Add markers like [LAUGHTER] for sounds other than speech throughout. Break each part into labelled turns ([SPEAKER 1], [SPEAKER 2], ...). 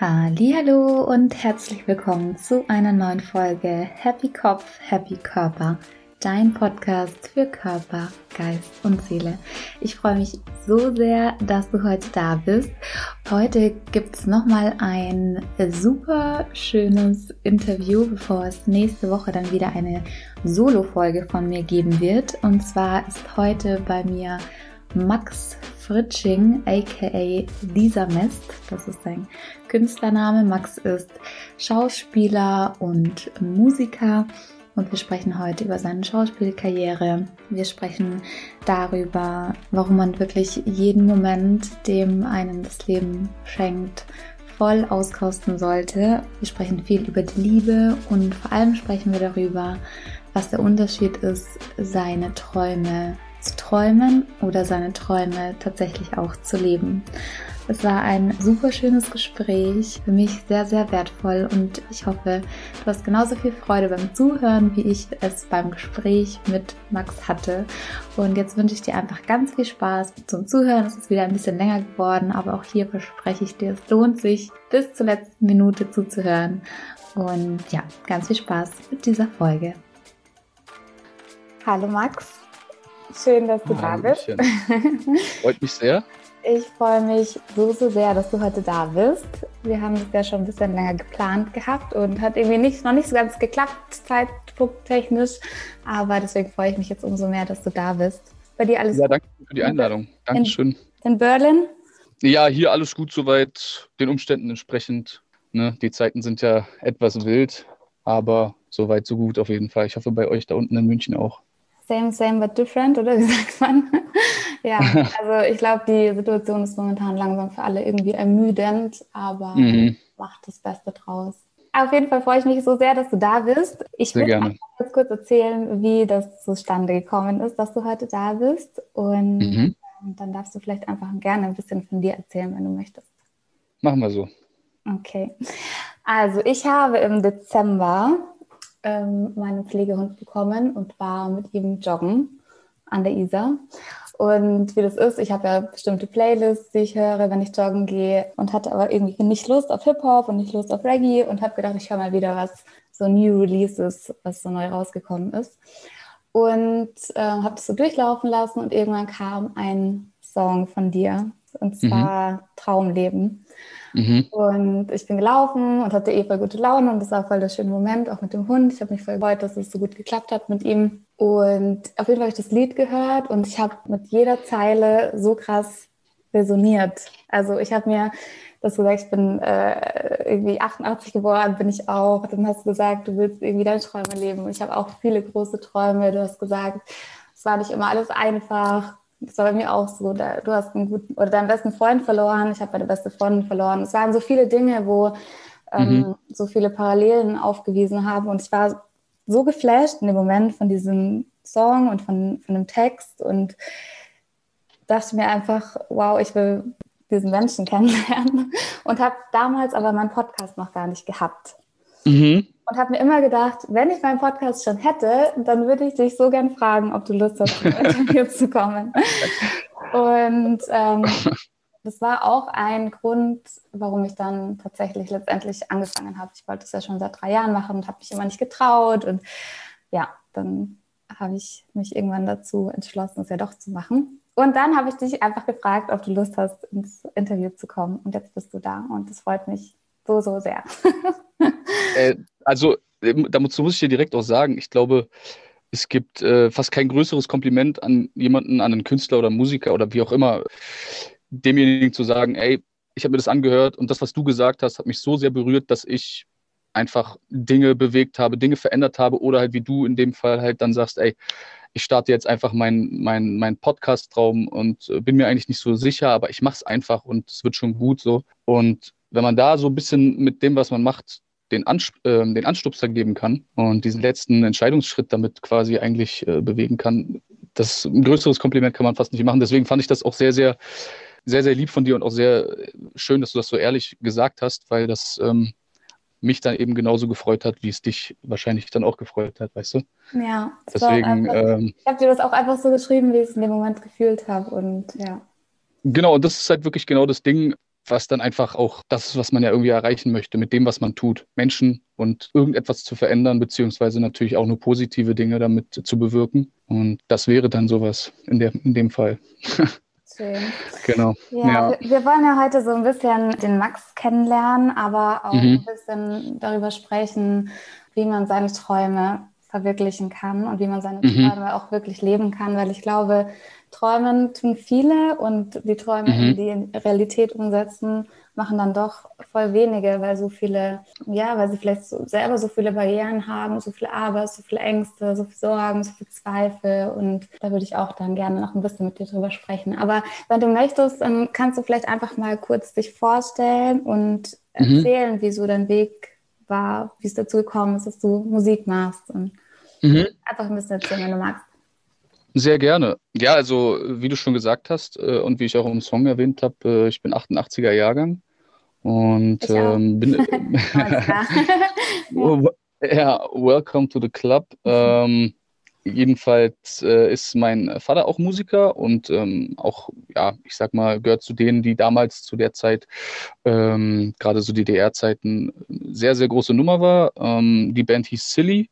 [SPEAKER 1] Hallo und herzlich willkommen zu einer neuen Folge Happy Kopf, Happy Körper, dein Podcast für Körper, Geist und Seele. Ich freue mich so sehr, dass du heute da bist. Heute gibt es nochmal ein super schönes Interview, bevor es nächste Woche dann wieder eine Solo-Folge von mir geben wird. Und zwar ist heute bei mir Max Fritsching, aka Lisa Mest. Das ist sein Künstlername. Max ist Schauspieler und Musiker. Und wir sprechen heute über seine Schauspielkarriere. Wir sprechen darüber, warum man wirklich jeden Moment, dem einen das Leben schenkt, voll auskosten sollte. Wir sprechen viel über die Liebe und vor allem sprechen wir darüber, was der Unterschied ist, seine Träume zu träumen oder seine Träume tatsächlich auch zu leben. Es war ein super schönes Gespräch, für mich sehr, sehr wertvoll und ich hoffe, du hast genauso viel Freude beim Zuhören, wie ich es beim Gespräch mit Max hatte. Und jetzt wünsche ich dir einfach ganz viel Spaß zum Zuhören. Es ist wieder ein bisschen länger geworden, aber auch hier verspreche ich dir, es lohnt sich, bis zur letzten Minute zuzuhören. Und ja, ganz viel Spaß mit dieser Folge. Hallo Max. Schön, dass du da bist.
[SPEAKER 2] Freut mich sehr. [LAUGHS]
[SPEAKER 1] Ich freue mich so, so sehr, dass du heute da bist. Wir haben es ja schon ein bisschen länger geplant gehabt und hat irgendwie nicht, noch nicht so ganz geklappt, zeitpunkttechnisch. Aber deswegen freue ich mich jetzt umso mehr, dass du da bist. Bei dir alles
[SPEAKER 2] Ja, danke für die Einladung. Dankeschön.
[SPEAKER 1] In, in Berlin?
[SPEAKER 2] Ja, hier alles gut soweit, den Umständen entsprechend. Ne? Die Zeiten sind ja etwas wild, aber soweit so gut auf jeden Fall. Ich hoffe bei euch da unten in München auch.
[SPEAKER 1] Same, same, but different, oder [LAUGHS] wie sagt man? ja, [LAUGHS] also ich glaube, die Situation ist momentan langsam für alle irgendwie ermüdend, aber mhm. macht das Beste draus. Auf jeden Fall freue ich mich so sehr, dass du da bist. Ich würde jetzt kurz erzählen, wie das zustande gekommen ist, dass du heute da bist. Und mhm. dann darfst du vielleicht einfach gerne ein bisschen von dir erzählen, wenn du möchtest.
[SPEAKER 2] Machen wir so.
[SPEAKER 1] Okay. Also ich habe im Dezember ähm, meinen Pflegehund bekommen und war mit ihm joggen an der Isar. Und wie das ist, ich habe ja bestimmte Playlists, die ich höre, wenn ich joggen gehe und hatte aber irgendwie nicht Lust auf Hip-Hop und nicht Lust auf Reggae und habe gedacht, ich höre mal wieder was, so New Releases, was so neu rausgekommen ist. Und äh, habe das so durchlaufen lassen und irgendwann kam ein Song von dir und mhm. zwar mhm. Traumleben. Mhm. Und ich bin gelaufen und hatte eh voll gute Laune und das war voll der schöne Moment, auch mit dem Hund. Ich habe mich voll gefreut, dass es so gut geklappt hat mit ihm. Und auf jeden Fall habe ich das Lied gehört und ich habe mit jeder Zeile so krass resoniert. Also ich habe mir das gesagt, ich bin äh, irgendwie 88 geworden, bin ich auch. Dann hast du gesagt, du willst irgendwie deine Träume leben. Und ich habe auch viele große Träume. Du hast gesagt, es war nicht immer alles einfach. Das war bei mir auch so. Da, du hast einen guten oder deinen besten Freund verloren. Ich habe meine beste Freundin verloren. Es waren so viele Dinge, wo ähm, mhm. so viele Parallelen aufgewiesen haben. Und ich war so geflasht in dem Moment von diesem Song und von, von dem Text und dachte mir einfach, wow, ich will diesen Menschen [LAUGHS] kennenlernen. Und habe damals aber meinen Podcast noch gar nicht gehabt. Mhm und habe mir immer gedacht, wenn ich meinen Podcast schon hätte, dann würde ich dich so gern fragen, ob du Lust hast, zum [LAUGHS] Interview zu kommen. Und ähm, das war auch ein Grund, warum ich dann tatsächlich letztendlich angefangen habe. Ich wollte es ja schon seit drei Jahren machen und habe mich immer nicht getraut. Und ja, dann habe ich mich irgendwann dazu entschlossen, es ja doch zu machen. Und dann habe ich dich einfach gefragt, ob du Lust hast, ins Interview zu kommen. Und jetzt bist du da. Und das freut mich so, so sehr. [LAUGHS] [LAUGHS]
[SPEAKER 2] äh, also, ähm, dazu muss ich dir direkt auch sagen, ich glaube, es gibt äh, fast kein größeres Kompliment an jemanden, an einen Künstler oder Musiker oder wie auch immer, demjenigen zu sagen, ey, ich habe mir das angehört und das, was du gesagt hast, hat mich so sehr berührt, dass ich einfach Dinge bewegt habe, Dinge verändert habe oder halt wie du in dem Fall halt dann sagst, ey, ich starte jetzt einfach meinen mein, mein Podcast-Traum und äh, bin mir eigentlich nicht so sicher, aber ich mache es einfach und es wird schon gut so. Und wenn man da so ein bisschen mit dem, was man macht, den, Ans äh, den Anstupser geben kann und diesen letzten Entscheidungsschritt damit quasi eigentlich äh, bewegen kann, das ein größeres Kompliment kann man fast nicht machen. Deswegen fand ich das auch sehr, sehr, sehr, sehr lieb von dir und auch sehr schön, dass du das so ehrlich gesagt hast, weil das ähm, mich dann eben genauso gefreut hat, wie es dich wahrscheinlich dann auch gefreut hat, weißt du?
[SPEAKER 1] Ja, deswegen. Einfach, ähm, ich habe dir das auch einfach so geschrieben, wie ich es in dem Moment gefühlt habe und ja.
[SPEAKER 2] Genau, und das ist halt wirklich genau das Ding was dann einfach auch das ist, was man ja irgendwie erreichen möchte mit dem, was man tut. Menschen und irgendetwas zu verändern, beziehungsweise natürlich auch nur positive Dinge damit zu bewirken. Und das wäre dann sowas in, der, in dem Fall. [LAUGHS]
[SPEAKER 1] Schön.
[SPEAKER 2] Genau.
[SPEAKER 1] Ja, ja. Wir, wir, wollen ja heute so ein bisschen den Max kennenlernen, aber auch mhm. ein bisschen darüber sprechen, wie man seine Träume verwirklichen kann und wie man seine mhm. Träume auch wirklich leben kann, weil ich glaube, Träumen tun viele und die Träume, mhm. die in Realität umsetzen, machen dann doch voll wenige, weil so viele, ja, weil sie vielleicht so, selber so viele Barrieren haben, so viel Arbeit, so viele Ängste, so viel Sorgen, so viel Zweifel und da würde ich auch dann gerne noch ein bisschen mit dir drüber sprechen. Aber wenn du möchtest, dann kannst du vielleicht einfach mal kurz dich vorstellen und mhm. erzählen, mhm. wie so dein Weg war, wie es dazu gekommen ist, dass du Musik machst und mhm. einfach ein bisschen erzählen, wenn du magst.
[SPEAKER 2] Sehr gerne. Ja, also wie du schon gesagt hast äh, und wie ich auch im Song erwähnt habe, äh, ich bin 88er Jahrgang und ähm, bin [LAUGHS] [LAUGHS] ja, welcome to the club. Ähm, jedenfalls äh, ist mein Vater auch Musiker und ähm, auch, ja, ich sag mal, gehört zu denen, die damals zu der Zeit, ähm, gerade so DDR-Zeiten, sehr, sehr große Nummer war. Ähm, die Band hieß Silly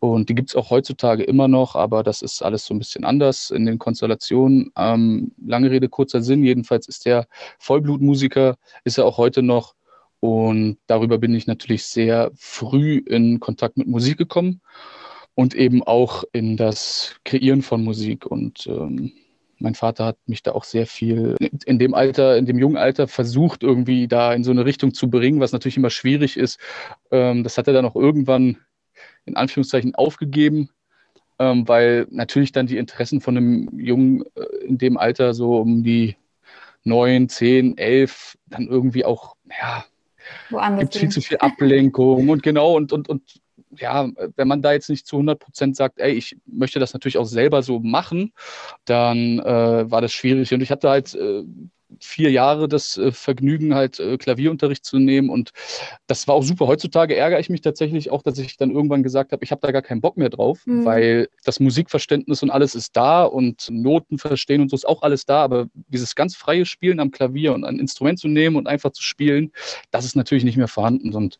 [SPEAKER 2] und die gibt es auch heutzutage immer noch, aber das ist alles so ein bisschen anders in den Konstellationen. Ähm, lange Rede, kurzer Sinn. Jedenfalls ist der Vollblutmusiker, ist er auch heute noch. Und darüber bin ich natürlich sehr früh in Kontakt mit Musik gekommen und eben auch in das Kreieren von Musik. Und ähm, mein Vater hat mich da auch sehr viel in dem Alter, in dem jungen Alter versucht, irgendwie da in so eine Richtung zu bringen, was natürlich immer schwierig ist. Ähm, das hat er dann auch irgendwann in Anführungszeichen aufgegeben, ähm, weil natürlich dann die Interessen von einem Jungen äh, in dem Alter so um die neun, zehn, elf dann irgendwie auch, ja, gibt viel zu viel Ablenkung und genau und, und, und ja, wenn man da jetzt nicht zu 100 Prozent sagt, ey, ich möchte das natürlich auch selber so machen, dann äh, war das schwierig. Und ich hatte halt äh, vier Jahre das äh, Vergnügen, halt äh, Klavierunterricht zu nehmen. Und das war auch super. Heutzutage ärgere ich mich tatsächlich auch, dass ich dann irgendwann gesagt habe, ich habe da gar keinen Bock mehr drauf, mhm. weil das Musikverständnis und alles ist da und Noten verstehen und so ist auch alles da. Aber dieses ganz freie Spielen am Klavier und ein Instrument zu nehmen und einfach zu spielen, das ist natürlich nicht mehr vorhanden. Und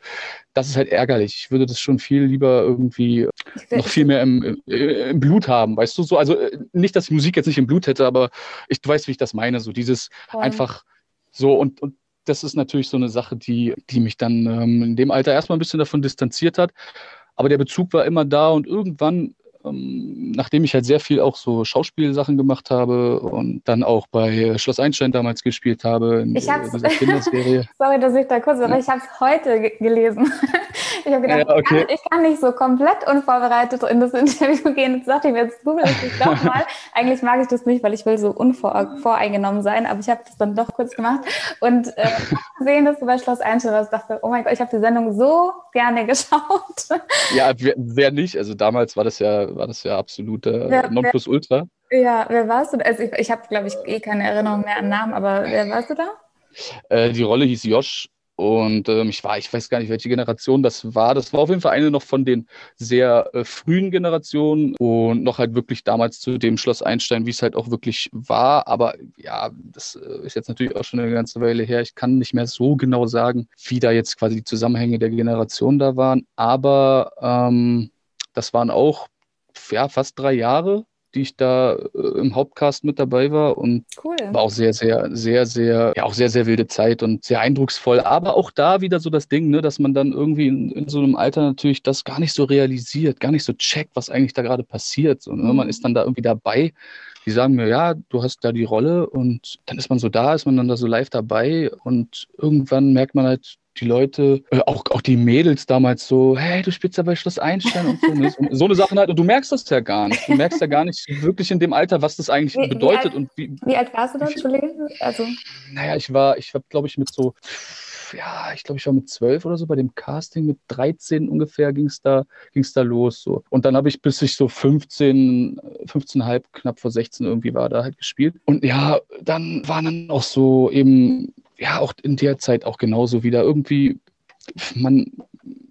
[SPEAKER 2] das ist halt ärgerlich. Ich würde das schon viel lieber irgendwie noch viel mehr im, im, Blut haben, weißt du so. Also äh, nicht, dass ich Musik jetzt nicht im Blut hätte, aber ich, du weißt, wie ich das meine. So dieses Voll. einfach so und, und das ist natürlich so eine Sache, die, die mich dann ähm, in dem Alter erstmal ein bisschen davon distanziert hat. Aber der Bezug war immer da und irgendwann ähm, nachdem ich halt sehr viel auch so Schauspielsachen gemacht habe und dann auch bei Schloss Einstein damals gespielt habe
[SPEAKER 1] in ich hab's, dieser Kinderserie. [LAUGHS] Sorry, dass ich da kurz, aber ja. ich habe es heute gelesen. [LAUGHS] ich habe gedacht, ja, okay. ich, kann, nicht so komplett unvorbereitet in das Interview gehen. Jetzt dachte ich mir, jetzt google ich doch [LAUGHS] mal. Eigentlich mag ich das nicht, weil ich will so unvoreingenommen sein, aber ich habe das dann doch kurz gemacht und äh, gesehen, dass du bei Schloss Einstein warst. dachte, oh mein Gott, ich habe die Sendung so gerne [LAUGHS] geschaut.
[SPEAKER 2] ja, wer, nicht? Also damals war das ja war das ja absolute wer, Nonplusultra.
[SPEAKER 1] Ja, wer warst du? Also ich, ich habe, glaube ich, eh keine Erinnerung mehr an Namen, aber wer warst du da?
[SPEAKER 2] Äh, die Rolle hieß Josh und ähm, ich war, ich weiß gar nicht, welche Generation das war. Das war auf jeden Fall eine noch von den sehr äh, frühen Generationen und noch halt wirklich damals zu dem Schloss Einstein, wie es halt auch wirklich war. Aber ja, das äh, ist jetzt natürlich auch schon eine ganze Weile her. Ich kann nicht mehr so genau sagen, wie da jetzt quasi die Zusammenhänge der Generation da waren. Aber ähm, das waren auch ja, fast drei Jahre, die ich da äh, im Hauptcast mit dabei war und cool. war auch sehr, sehr, sehr, sehr, ja, auch sehr, sehr wilde Zeit und sehr eindrucksvoll. Aber auch da wieder so das Ding, ne, dass man dann irgendwie in, in so einem Alter natürlich das gar nicht so realisiert, gar nicht so checkt, was eigentlich da gerade passiert. So, ne? Mhm. Man ist dann da irgendwie dabei. Die sagen mir, ja, du hast da die Rolle und dann ist man so da, ist man dann da so live dabei und irgendwann merkt man halt, die Leute, äh, auch, auch die Mädels damals so, hey, du spielst ja bei Schloss Einstein und so. Ne? so eine Sachen halt. Und du merkst das ja gar nicht. Du merkst ja gar nicht wirklich in dem Alter, was das eigentlich wie, bedeutet. Wie alt, und wie,
[SPEAKER 1] wie alt warst du dann, Entschuldigung?
[SPEAKER 2] Also. Naja, ich war, ich habe, glaube ich, mit so, ja, ich glaube, ich war mit zwölf oder so bei dem Casting, mit 13 ungefähr ging es da, ging's da los. So. Und dann habe ich, bis ich so 15, 15,5, knapp vor 16 irgendwie war, da halt gespielt. Und ja, dann waren dann auch so eben ja, auch in der Zeit auch genauso wieder irgendwie, man,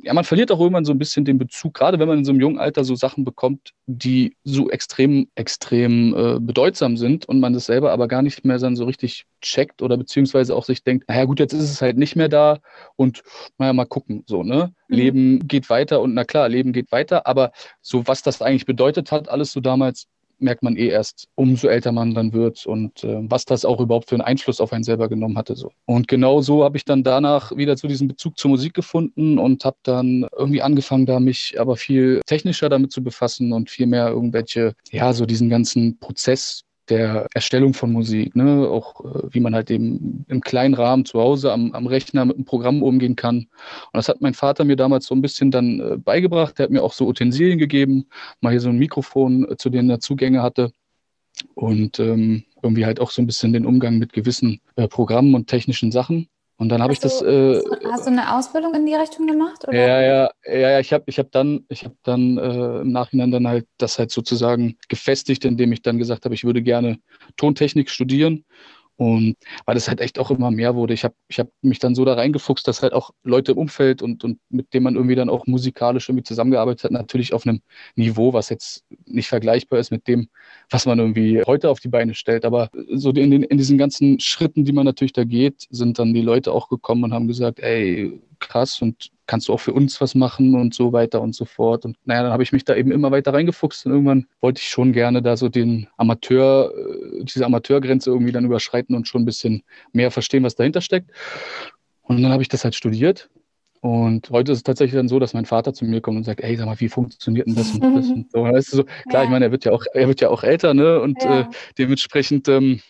[SPEAKER 2] ja, man verliert auch irgendwann so ein bisschen den Bezug, gerade wenn man in so einem jungen Alter so Sachen bekommt, die so extrem, extrem äh, bedeutsam sind und man das selber aber gar nicht mehr dann so richtig checkt oder beziehungsweise auch sich denkt, naja gut, jetzt ist es halt nicht mehr da und naja, mal gucken, so, ne? Mhm. Leben geht weiter und na klar, Leben geht weiter, aber so was das eigentlich bedeutet hat, alles so damals, merkt man eh erst, umso älter man dann wird und äh, was das auch überhaupt für einen Einfluss auf einen selber genommen hatte. So. Und genau so habe ich dann danach wieder zu diesem Bezug zur Musik gefunden und habe dann irgendwie angefangen, da mich aber viel technischer damit zu befassen und viel mehr irgendwelche, ja, so diesen ganzen Prozess der Erstellung von Musik, ne? auch äh, wie man halt eben im kleinen Rahmen zu Hause am, am Rechner mit einem Programm umgehen kann. Und das hat mein Vater mir damals so ein bisschen dann äh, beigebracht. Der hat mir auch so Utensilien gegeben, mal hier so ein Mikrofon, äh, zu dem er Zugänge hatte. Und ähm, irgendwie halt auch so ein bisschen den Umgang mit gewissen äh, Programmen und technischen Sachen. Und dann habe ich das.
[SPEAKER 1] Äh, hast du eine Ausbildung in die Richtung gemacht? Oder?
[SPEAKER 2] Ja, ja, ja, ja. Ich habe ich hab dann, ich hab dann äh, im Nachhinein dann halt das halt sozusagen gefestigt, indem ich dann gesagt habe, ich würde gerne Tontechnik studieren und weil es halt echt auch immer mehr wurde. Ich habe ich hab mich dann so da reingefuchst, dass halt auch Leute im Umfeld und, und mit denen man irgendwie dann auch musikalisch irgendwie zusammengearbeitet hat, natürlich auf einem Niveau, was jetzt nicht vergleichbar ist mit dem, was man irgendwie heute auf die Beine stellt. Aber so in, den, in diesen ganzen Schritten, die man natürlich da geht, sind dann die Leute auch gekommen und haben gesagt, ey, krass und kannst du auch für uns was machen und so weiter und so fort. Und naja, dann habe ich mich da eben immer weiter reingefuchst und irgendwann wollte ich schon gerne da so den Amateur, äh, diese Amateurgrenze irgendwie dann überschreiten und schon ein bisschen mehr verstehen, was dahinter steckt. Und dann habe ich das halt studiert. Und heute ist es tatsächlich dann so, dass mein Vater zu mir kommt und sagt, ey, sag mal, wie funktioniert denn das und das und so. Weißt du, so klar, ja. ich meine, er wird ja auch, er wird ja auch älter, ne? Und ja. äh, dementsprechend ähm,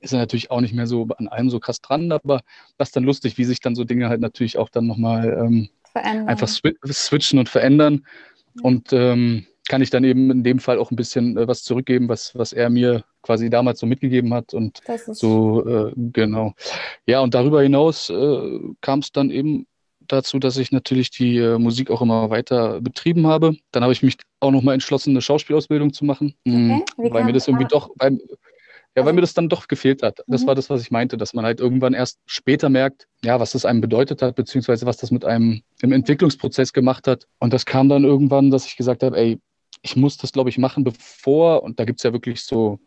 [SPEAKER 2] ist er natürlich auch nicht mehr so an allem so krass dran, aber das ist dann lustig, wie sich dann so Dinge halt natürlich auch dann nochmal ähm, einfach switchen und verändern. Ja. Und ähm, kann ich dann eben in dem Fall auch ein bisschen äh, was zurückgeben, was, was er mir quasi damals so mitgegeben hat. Und so, äh, genau. Ja, und darüber hinaus äh, kam es dann eben dazu, dass ich natürlich die äh, Musik auch immer weiter betrieben habe. Dann habe ich mich auch nochmal entschlossen, eine Schauspielausbildung zu machen, okay. weil mir das irgendwie doch, weil, ja, weil mir das dann doch gefehlt hat. Das mhm. war das, was ich meinte, dass man halt irgendwann erst später merkt, ja, was das einem bedeutet hat, beziehungsweise was das mit einem im Entwicklungsprozess gemacht hat. Und das kam dann irgendwann, dass ich gesagt habe, ey, ich muss das, glaube ich, machen, bevor, und da gibt es ja wirklich so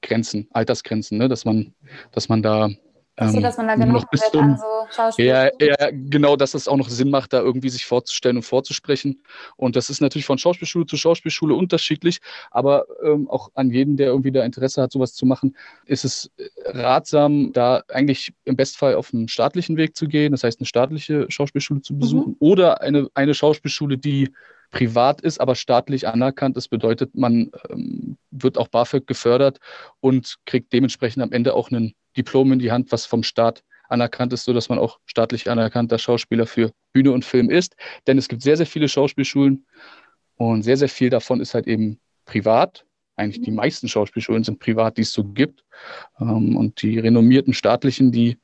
[SPEAKER 2] Grenzen, Altersgrenzen, ne, dass man, dass man da
[SPEAKER 1] so, dass man da genau noch bis zum, an
[SPEAKER 2] so ja, ja, genau, dass es auch noch Sinn macht, da irgendwie sich vorzustellen und vorzusprechen. Und das ist natürlich von Schauspielschule zu Schauspielschule unterschiedlich, aber ähm, auch an jeden, der irgendwie da Interesse hat, sowas zu machen, ist es ratsam, da eigentlich im Bestfall auf einen staatlichen Weg zu gehen, das heißt eine staatliche Schauspielschule zu besuchen mhm. oder eine, eine Schauspielschule, die privat ist, aber staatlich anerkannt ist, bedeutet, man ähm, wird auch BAföG gefördert und kriegt dementsprechend am Ende auch einen Diplom in die Hand, was vom Staat anerkannt ist, sodass man auch staatlich anerkannter Schauspieler für Bühne und Film ist. Denn es gibt sehr, sehr viele Schauspielschulen und sehr, sehr viel davon ist halt eben privat. Eigentlich die meisten Schauspielschulen sind privat, die es so gibt. Ähm, und die renommierten staatlichen, die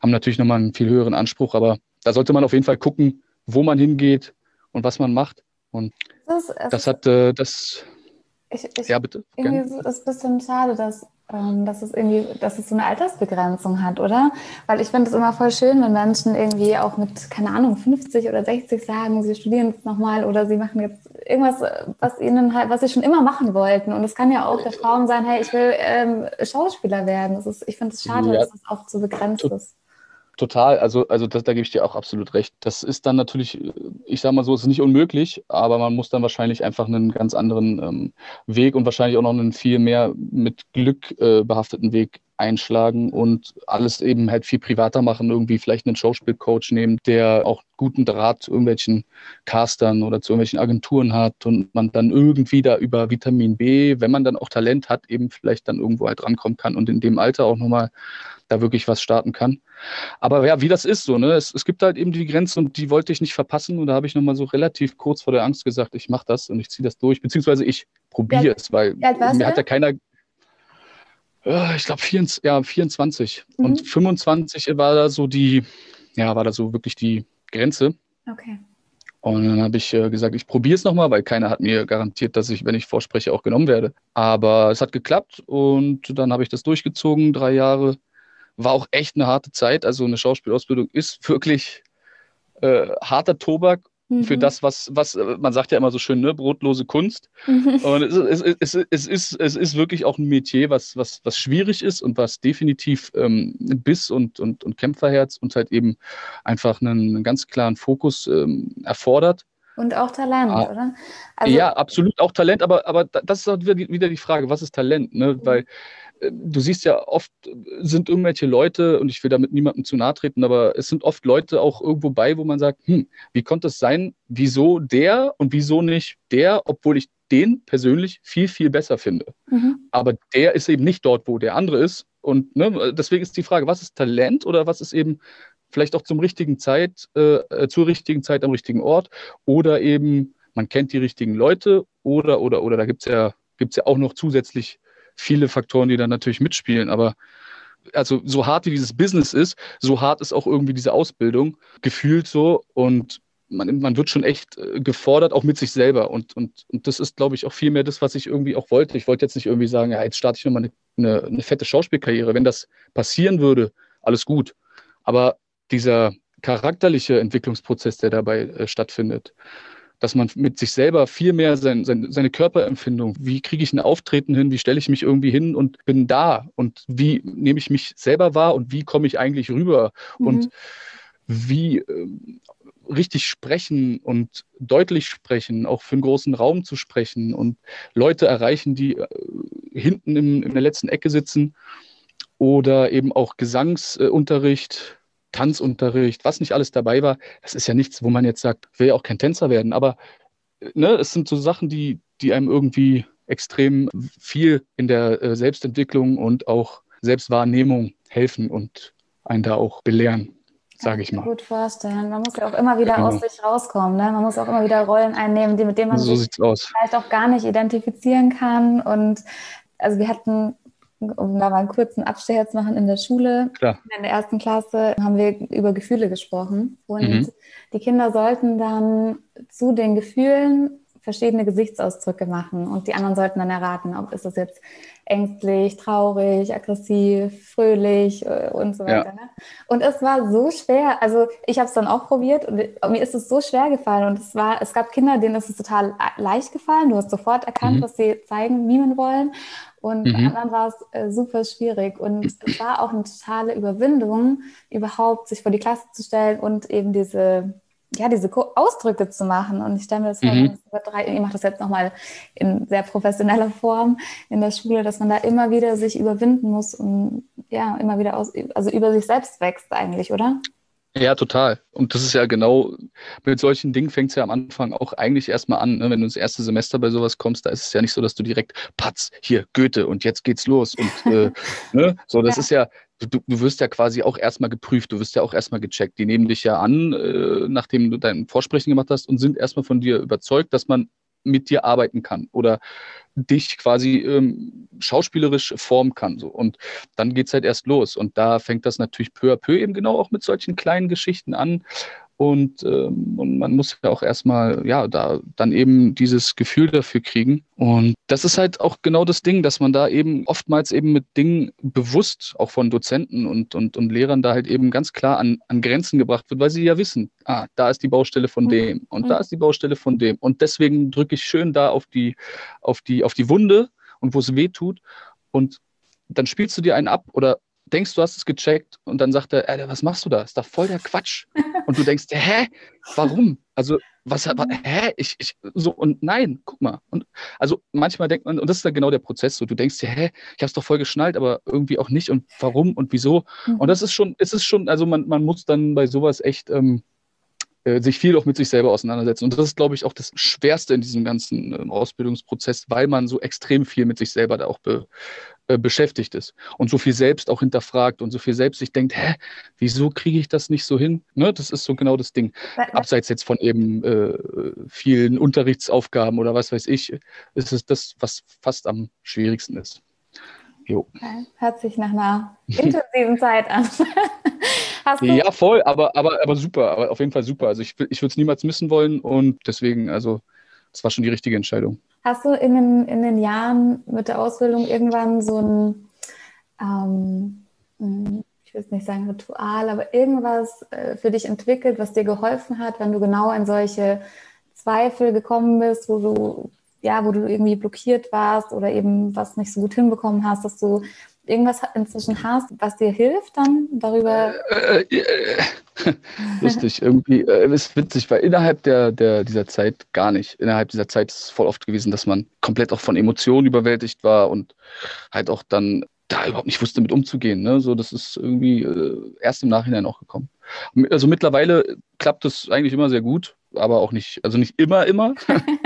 [SPEAKER 2] haben natürlich nochmal einen viel höheren Anspruch, aber da sollte man auf jeden Fall gucken, wo man hingeht und was man macht. Und das, das hat äh, das.
[SPEAKER 1] Ich, ich, ja, bitte. Irgendwie ist es ein bisschen schade, dass dass es irgendwie, dass es so eine Altersbegrenzung hat, oder? Weil ich finde es immer voll schön, wenn Menschen irgendwie auch mit, keine Ahnung, 50 oder 60 sagen, sie studieren jetzt nochmal oder sie machen jetzt irgendwas, was ihnen halt, was sie schon immer machen wollten. Und es kann ja auch der Traum sein, hey, ich will ähm, Schauspieler werden. Das ist, ich finde es schade, ja, dass es auch so begrenzt ist.
[SPEAKER 2] Total, also, also das, da gebe ich dir auch absolut recht. Das ist dann natürlich, ich sage mal so, es ist nicht unmöglich, aber man muss dann wahrscheinlich einfach einen ganz anderen ähm, Weg und wahrscheinlich auch noch einen viel mehr mit Glück äh, behafteten Weg einschlagen und alles eben halt viel privater machen, irgendwie vielleicht einen Schauspielcoach nehmen, der auch guten Draht zu irgendwelchen Castern oder zu irgendwelchen Agenturen hat und man dann irgendwie da über Vitamin B, wenn man dann auch Talent hat, eben vielleicht dann irgendwo halt rankommen kann und in dem Alter auch nochmal da wirklich was starten kann. Aber ja, wie das ist so, ne? Es, es gibt halt eben die Grenze und die wollte ich nicht verpassen. Und da habe ich nochmal so relativ kurz vor der Angst gesagt, ich mache das und ich ziehe das durch, beziehungsweise ich probiere es, weil mir hat ja keiner. Äh, ich glaube, ja, 24. Mhm. Und 25 war da so die, ja, war da so wirklich die Grenze.
[SPEAKER 1] Okay.
[SPEAKER 2] Und dann habe ich äh, gesagt, ich probiere es nochmal, weil keiner hat mir garantiert, dass ich, wenn ich vorspreche, auch genommen werde. Aber es hat geklappt und dann habe ich das durchgezogen, drei Jahre war auch echt eine harte Zeit. Also eine Schauspielausbildung ist wirklich äh, harter Tobak mhm. für das, was, was, äh, man sagt ja immer so schön, ne, brotlose Kunst. Mhm. Und es, es, es, es, ist, es ist wirklich auch ein Metier, was, was, was schwierig ist und was definitiv ähm, Biss und, und, und Kämpferherz und halt eben einfach einen, einen ganz klaren Fokus ähm, erfordert.
[SPEAKER 1] Und auch Talent, ah, oder?
[SPEAKER 2] Also, ja, absolut auch Talent, aber, aber das ist halt wieder die Frage, was ist Talent? Ne? Mhm. Weil du siehst ja oft, sind irgendwelche Leute, und ich will damit niemandem zu nahe treten, aber es sind oft Leute auch irgendwo bei, wo man sagt, hm, wie konnte es sein, wieso der und wieso nicht der, obwohl ich den persönlich viel, viel besser finde. Mhm. Aber der ist eben nicht dort, wo der andere ist. Und ne, deswegen ist die Frage, was ist Talent oder was ist eben vielleicht auch zum richtigen Zeit, äh, zur richtigen Zeit am richtigen Ort oder eben man kennt die richtigen Leute oder, oder, oder, da gibt es ja, gibt's ja auch noch zusätzlich viele Faktoren, die da natürlich mitspielen. Aber also so hart wie dieses Business ist, so hart ist auch irgendwie diese Ausbildung, gefühlt so. Und man, man wird schon echt äh, gefordert, auch mit sich selber. Und, und, und das ist, glaube ich, auch viel mehr das, was ich irgendwie auch wollte. Ich wollte jetzt nicht irgendwie sagen, ja, jetzt starte ich nochmal eine, eine, eine fette Schauspielkarriere. Wenn das passieren würde, alles gut. Aber dieser charakterliche Entwicklungsprozess, der dabei äh, stattfindet, dass man mit sich selber viel mehr sein, sein, seine Körperempfindung, wie kriege ich ein Auftreten hin, wie stelle ich mich irgendwie hin und bin da und wie nehme ich mich selber wahr und wie komme ich eigentlich rüber mhm. und wie äh, richtig sprechen und deutlich sprechen, auch für einen großen Raum zu sprechen und Leute erreichen, die äh, hinten im, in der letzten Ecke sitzen oder eben auch Gesangsunterricht Tanzunterricht, was nicht alles dabei war, das ist ja nichts, wo man jetzt sagt, will ja auch kein Tänzer werden. Aber ne, es sind so Sachen, die, die einem irgendwie extrem viel in der äh, Selbstentwicklung und auch Selbstwahrnehmung helfen und einen da auch belehren, sage ich mal.
[SPEAKER 1] Gut vorstellen. Man muss ja auch immer wieder genau. aus sich rauskommen. Ne? Man muss auch immer wieder Rollen einnehmen, die, mit denen man
[SPEAKER 2] so
[SPEAKER 1] sich vielleicht auch gar nicht identifizieren kann. Und also wir hatten um da mal einen kurzen Abstecher zu machen, in der Schule, Klar. in der ersten Klasse, haben wir über Gefühle gesprochen. Und mhm. die Kinder sollten dann zu den Gefühlen verschiedene Gesichtsausdrücke machen und die anderen sollten dann erraten, ob ist das jetzt ängstlich, traurig, aggressiv, fröhlich äh, und so weiter. Ja. Ne? Und es war so schwer, also ich habe es dann auch probiert und mir ist es so schwer gefallen und es war, es gab Kinder, denen ist es total leicht gefallen, du hast sofort erkannt, mhm. was sie zeigen, mimen wollen und mhm. bei anderen war es äh, super schwierig. Und es war auch eine totale Überwindung, überhaupt sich vor die Klasse zu stellen und eben diese, ja, diese Ausdrücke zu machen. Und ich stelle mir das mhm. vor, drei, ich mache das jetzt nochmal in sehr professioneller Form in der Schule, dass man da immer wieder sich überwinden muss und ja, immer wieder aus, also über sich selbst wächst eigentlich, oder?
[SPEAKER 2] Ja, total. Und das ist ja genau, mit solchen Dingen fängt es ja am Anfang auch eigentlich erstmal an. Ne? Wenn du ins erste Semester bei sowas kommst, da ist es ja nicht so, dass du direkt, Patz, hier, Goethe und jetzt geht's los. Und äh, [LAUGHS] ne? so, das ja. ist ja, du, du wirst ja quasi auch erstmal geprüft, du wirst ja auch erstmal gecheckt. Die nehmen dich ja an, äh, nachdem du dein Vorsprechen gemacht hast und sind erstmal von dir überzeugt, dass man mit dir arbeiten kann oder dich quasi ähm, schauspielerisch formen kann. So. Und dann geht es halt erst los. Und da fängt das natürlich peu à peu eben genau auch mit solchen kleinen Geschichten an, und, ähm, und man muss ja auch erstmal, ja, da dann eben dieses Gefühl dafür kriegen. Und das ist halt auch genau das Ding, dass man da eben oftmals eben mit Dingen bewusst, auch von Dozenten und, und, und Lehrern, da halt eben ganz klar an, an Grenzen gebracht wird, weil sie ja wissen, ah, da ist die Baustelle von mhm. dem und da mhm. ist die Baustelle von dem. Und deswegen drücke ich schön da auf die, auf die, auf die Wunde und wo es weh tut. Und dann spielst du dir einen ab oder denkst, du hast es gecheckt und dann sagt er, Alter, was machst du da? Ist doch voll der Quatsch. [LAUGHS] Und du denkst, hä? Warum? Also, was, hä? Ich, ich, so, und nein, guck mal. Und also manchmal denkt man, und das ist dann genau der Prozess, so, du denkst dir, hä, ich hab's doch voll geschnallt, aber irgendwie auch nicht und warum und wieso. Und das ist schon, es ist schon, also man, man muss dann bei sowas echt, ähm, äh, sich viel auch mit sich selber auseinandersetzen. Und das ist, glaube ich, auch das Schwerste in diesem ganzen äh, Ausbildungsprozess, weil man so extrem viel mit sich selber da auch be, äh, beschäftigt ist und so viel selbst auch hinterfragt und so viel selbst sich denkt, hä, wieso kriege ich das nicht so hin? Ne, das ist so genau das Ding. Abseits jetzt von eben äh, vielen Unterrichtsaufgaben oder was weiß ich, ist es das, was fast am schwierigsten ist.
[SPEAKER 1] Jo. Hört sich nach einer intensiven [LAUGHS] Zeit an. [LAUGHS]
[SPEAKER 2] ja, voll, aber, aber, aber super, aber auf jeden Fall super. Also ich, ich würde es niemals missen wollen und deswegen, also das war schon die richtige Entscheidung.
[SPEAKER 1] Hast du in den, in den Jahren mit der Ausbildung irgendwann so ein, ähm, ich will es nicht sagen Ritual, aber irgendwas äh, für dich entwickelt, was dir geholfen hat, wenn du genau in solche Zweifel gekommen bist, wo du ja, wo du irgendwie blockiert warst oder eben was nicht so gut hinbekommen hast, dass du irgendwas inzwischen hast, was dir hilft, dann darüber. Äh, äh,
[SPEAKER 2] äh, [LAUGHS] lustig, irgendwie äh, ist witzig, weil innerhalb der, der, dieser Zeit gar nicht. Innerhalb dieser Zeit ist es voll oft gewesen, dass man komplett auch von Emotionen überwältigt war und halt auch dann da überhaupt nicht wusste, mit umzugehen. Ne? So, das ist irgendwie äh, erst im Nachhinein auch gekommen. Also mittlerweile klappt es eigentlich immer sehr gut, aber auch nicht, also nicht immer, immer. [LAUGHS]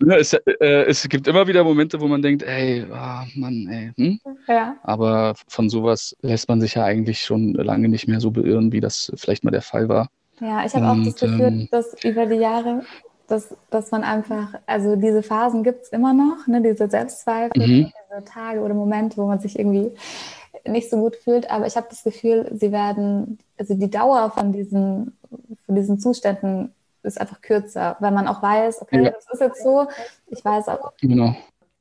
[SPEAKER 2] Ja, es, äh, es, gibt immer wieder Momente, wo man denkt, ey, oh Mann, ey. Hm? Ja. Aber von sowas lässt man sich ja eigentlich schon lange nicht mehr so beirren, wie das vielleicht mal der Fall war.
[SPEAKER 1] Ja, ich habe auch das Gefühl, ähm, dass über die Jahre, dass, dass man einfach, also diese Phasen gibt es immer noch, ne, diese Selbstzweifel, mhm. diese Tage oder Momente, wo man sich irgendwie nicht so gut fühlt, aber ich habe das Gefühl, sie werden, also die Dauer von diesen, von diesen Zuständen ist einfach kürzer, weil man auch weiß, okay, ja. das ist jetzt so, ich weiß auch.
[SPEAKER 2] Genau.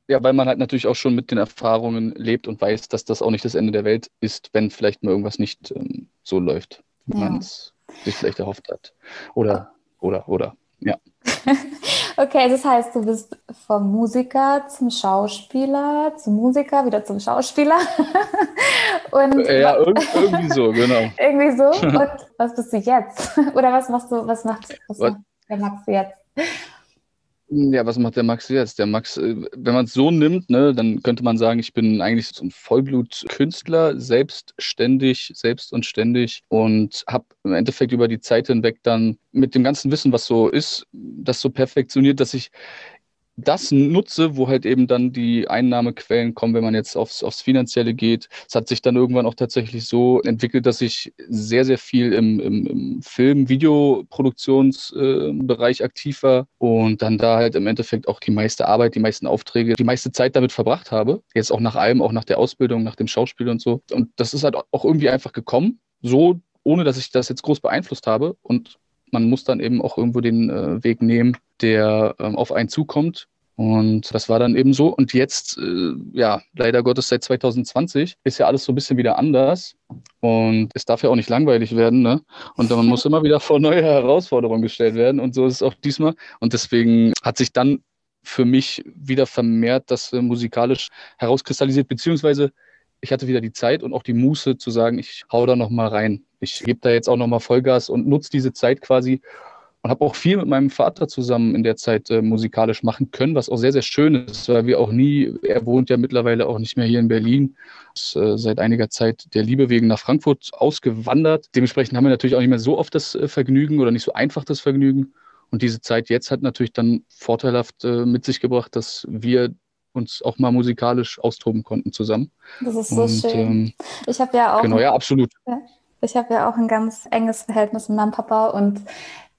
[SPEAKER 2] Ja, weil man halt natürlich auch schon mit den Erfahrungen lebt und weiß, dass das auch nicht das Ende der Welt ist, wenn vielleicht mal irgendwas nicht ähm, so läuft, wie ja. man es sich vielleicht erhofft hat. Oder, oder, oder, ja. [LAUGHS]
[SPEAKER 1] okay, das heißt, du bist vom Musiker zum Schauspieler, zum Musiker, wieder zum Schauspieler. [LAUGHS]
[SPEAKER 2] und äh, ja, irgendwie so, genau. [LAUGHS]
[SPEAKER 1] irgendwie so. Und was bist du jetzt? Oder was machst du, was macht, was macht der Max jetzt?
[SPEAKER 2] Ja, was macht der Max jetzt? Der Max, äh, wenn man es so nimmt, ne, dann könnte man sagen, ich bin eigentlich so ein Vollblutkünstler, selbstständig, selbst und ständig und habe im Endeffekt über die Zeit hinweg dann mit dem ganzen Wissen, was so ist, das so perfektioniert, dass ich das nutze, wo halt eben dann die Einnahmequellen kommen, wenn man jetzt aufs, aufs Finanzielle geht. Es hat sich dann irgendwann auch tatsächlich so entwickelt, dass ich sehr, sehr viel im, im, im Film-, Videoproduktionsbereich äh, aktiv war und dann da halt im Endeffekt auch die meiste Arbeit, die meisten Aufträge, die meiste Zeit damit verbracht habe. Jetzt auch nach allem, auch nach der Ausbildung, nach dem Schauspiel und so. Und das ist halt auch irgendwie einfach gekommen, so ohne dass ich das jetzt groß beeinflusst habe. Und man muss dann eben auch irgendwo den äh, Weg nehmen, der ähm, auf einen zukommt. Und das war dann eben so. Und jetzt, äh, ja, leider Gottes seit 2020 ist ja alles so ein bisschen wieder anders. Und es darf ja auch nicht langweilig werden. Ne? Und man muss [LAUGHS] immer wieder vor neue Herausforderungen gestellt werden. Und so ist es auch diesmal. Und deswegen hat sich dann für mich wieder vermehrt das äh, musikalisch herauskristallisiert, beziehungsweise ich hatte wieder die Zeit und auch die Muße zu sagen, ich hau da nochmal rein. Ich gebe da jetzt auch nochmal Vollgas und nutze diese Zeit quasi und habe auch viel mit meinem Vater zusammen in der Zeit äh, musikalisch machen können, was auch sehr, sehr schön ist, weil wir auch nie, er wohnt ja mittlerweile auch nicht mehr hier in Berlin, ist äh, seit einiger Zeit der Liebe wegen nach Frankfurt ausgewandert. Dementsprechend haben wir natürlich auch nicht mehr so oft das äh, Vergnügen oder nicht so einfach das Vergnügen. Und diese Zeit jetzt hat natürlich dann vorteilhaft äh, mit sich gebracht, dass wir uns auch mal musikalisch austoben konnten zusammen.
[SPEAKER 1] Das ist so Und, schön. Ähm, ich habe ja auch.
[SPEAKER 2] Genau, ja, absolut.
[SPEAKER 1] Ich habe ja auch ein ganz enges Verhältnis mit meinem Papa und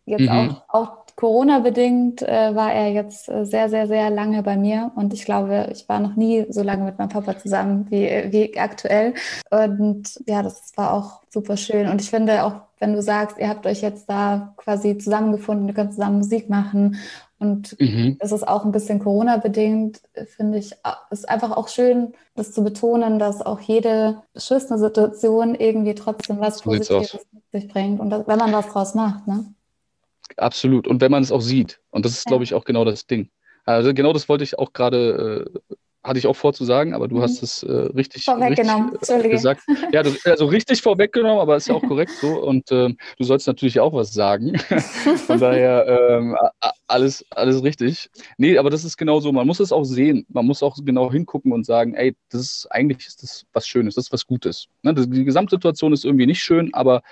[SPEAKER 1] jetzt mhm. auch, auch Corona-bedingt äh, war er jetzt äh, sehr, sehr, sehr lange bei mir und ich glaube, ich war noch nie so lange mit meinem Papa zusammen wie, wie aktuell. Und ja, das war auch super schön. Und ich finde auch, wenn du sagst, ihr habt euch jetzt da quasi zusammengefunden, ihr könnt zusammen Musik machen und mhm. es ist auch ein bisschen Corona-bedingt, finde ich, ist einfach auch schön, das zu betonen, dass auch jede beschissene Situation irgendwie trotzdem was Positives mit sich bringt und das, wenn man was draus macht, ne?
[SPEAKER 2] Absolut. Und wenn man es auch sieht. Und das ist, glaube ich, auch genau das Ding. Also genau das wollte ich auch gerade, äh, hatte ich auch vor zu sagen, aber du mhm. hast es äh, richtig,
[SPEAKER 1] vorweggenommen.
[SPEAKER 2] richtig äh, gesagt. [LAUGHS] Ja, das, also richtig vorweggenommen, aber ist ja auch korrekt so. Und ähm, du sollst natürlich auch was sagen. [LAUGHS] Von daher ähm, alles, alles richtig. Nee, aber das ist genau so. Man muss es auch sehen. Man muss auch genau hingucken und sagen, ey, das ist eigentlich ist das was Schönes, das ist was Gutes. Ne? Die Gesamtsituation ist irgendwie nicht schön, aber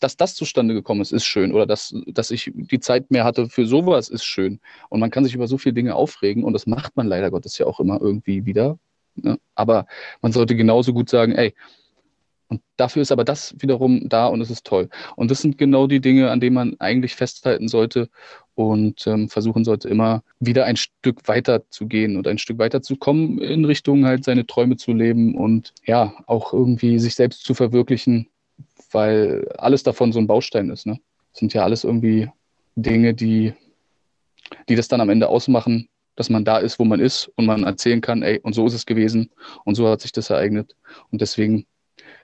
[SPEAKER 2] dass das zustande gekommen ist, ist schön. Oder dass, dass ich die Zeit mehr hatte für sowas, ist schön. Und man kann sich über so viele Dinge aufregen und das macht man leider Gottes ja auch immer irgendwie wieder. Ne? Aber man sollte genauso gut sagen, ey, und dafür ist aber das wiederum da und es ist toll. Und das sind genau die Dinge, an denen man eigentlich festhalten sollte und ähm, versuchen sollte, immer wieder ein Stück weiter zu gehen und ein Stück weiter zu kommen in Richtung halt seine Träume zu leben und ja, auch irgendwie sich selbst zu verwirklichen weil alles davon so ein Baustein ist. Ne? Das sind ja alles irgendwie Dinge, die, die das dann am Ende ausmachen, dass man da ist, wo man ist und man erzählen kann, ey, und so ist es gewesen und so hat sich das ereignet. Und deswegen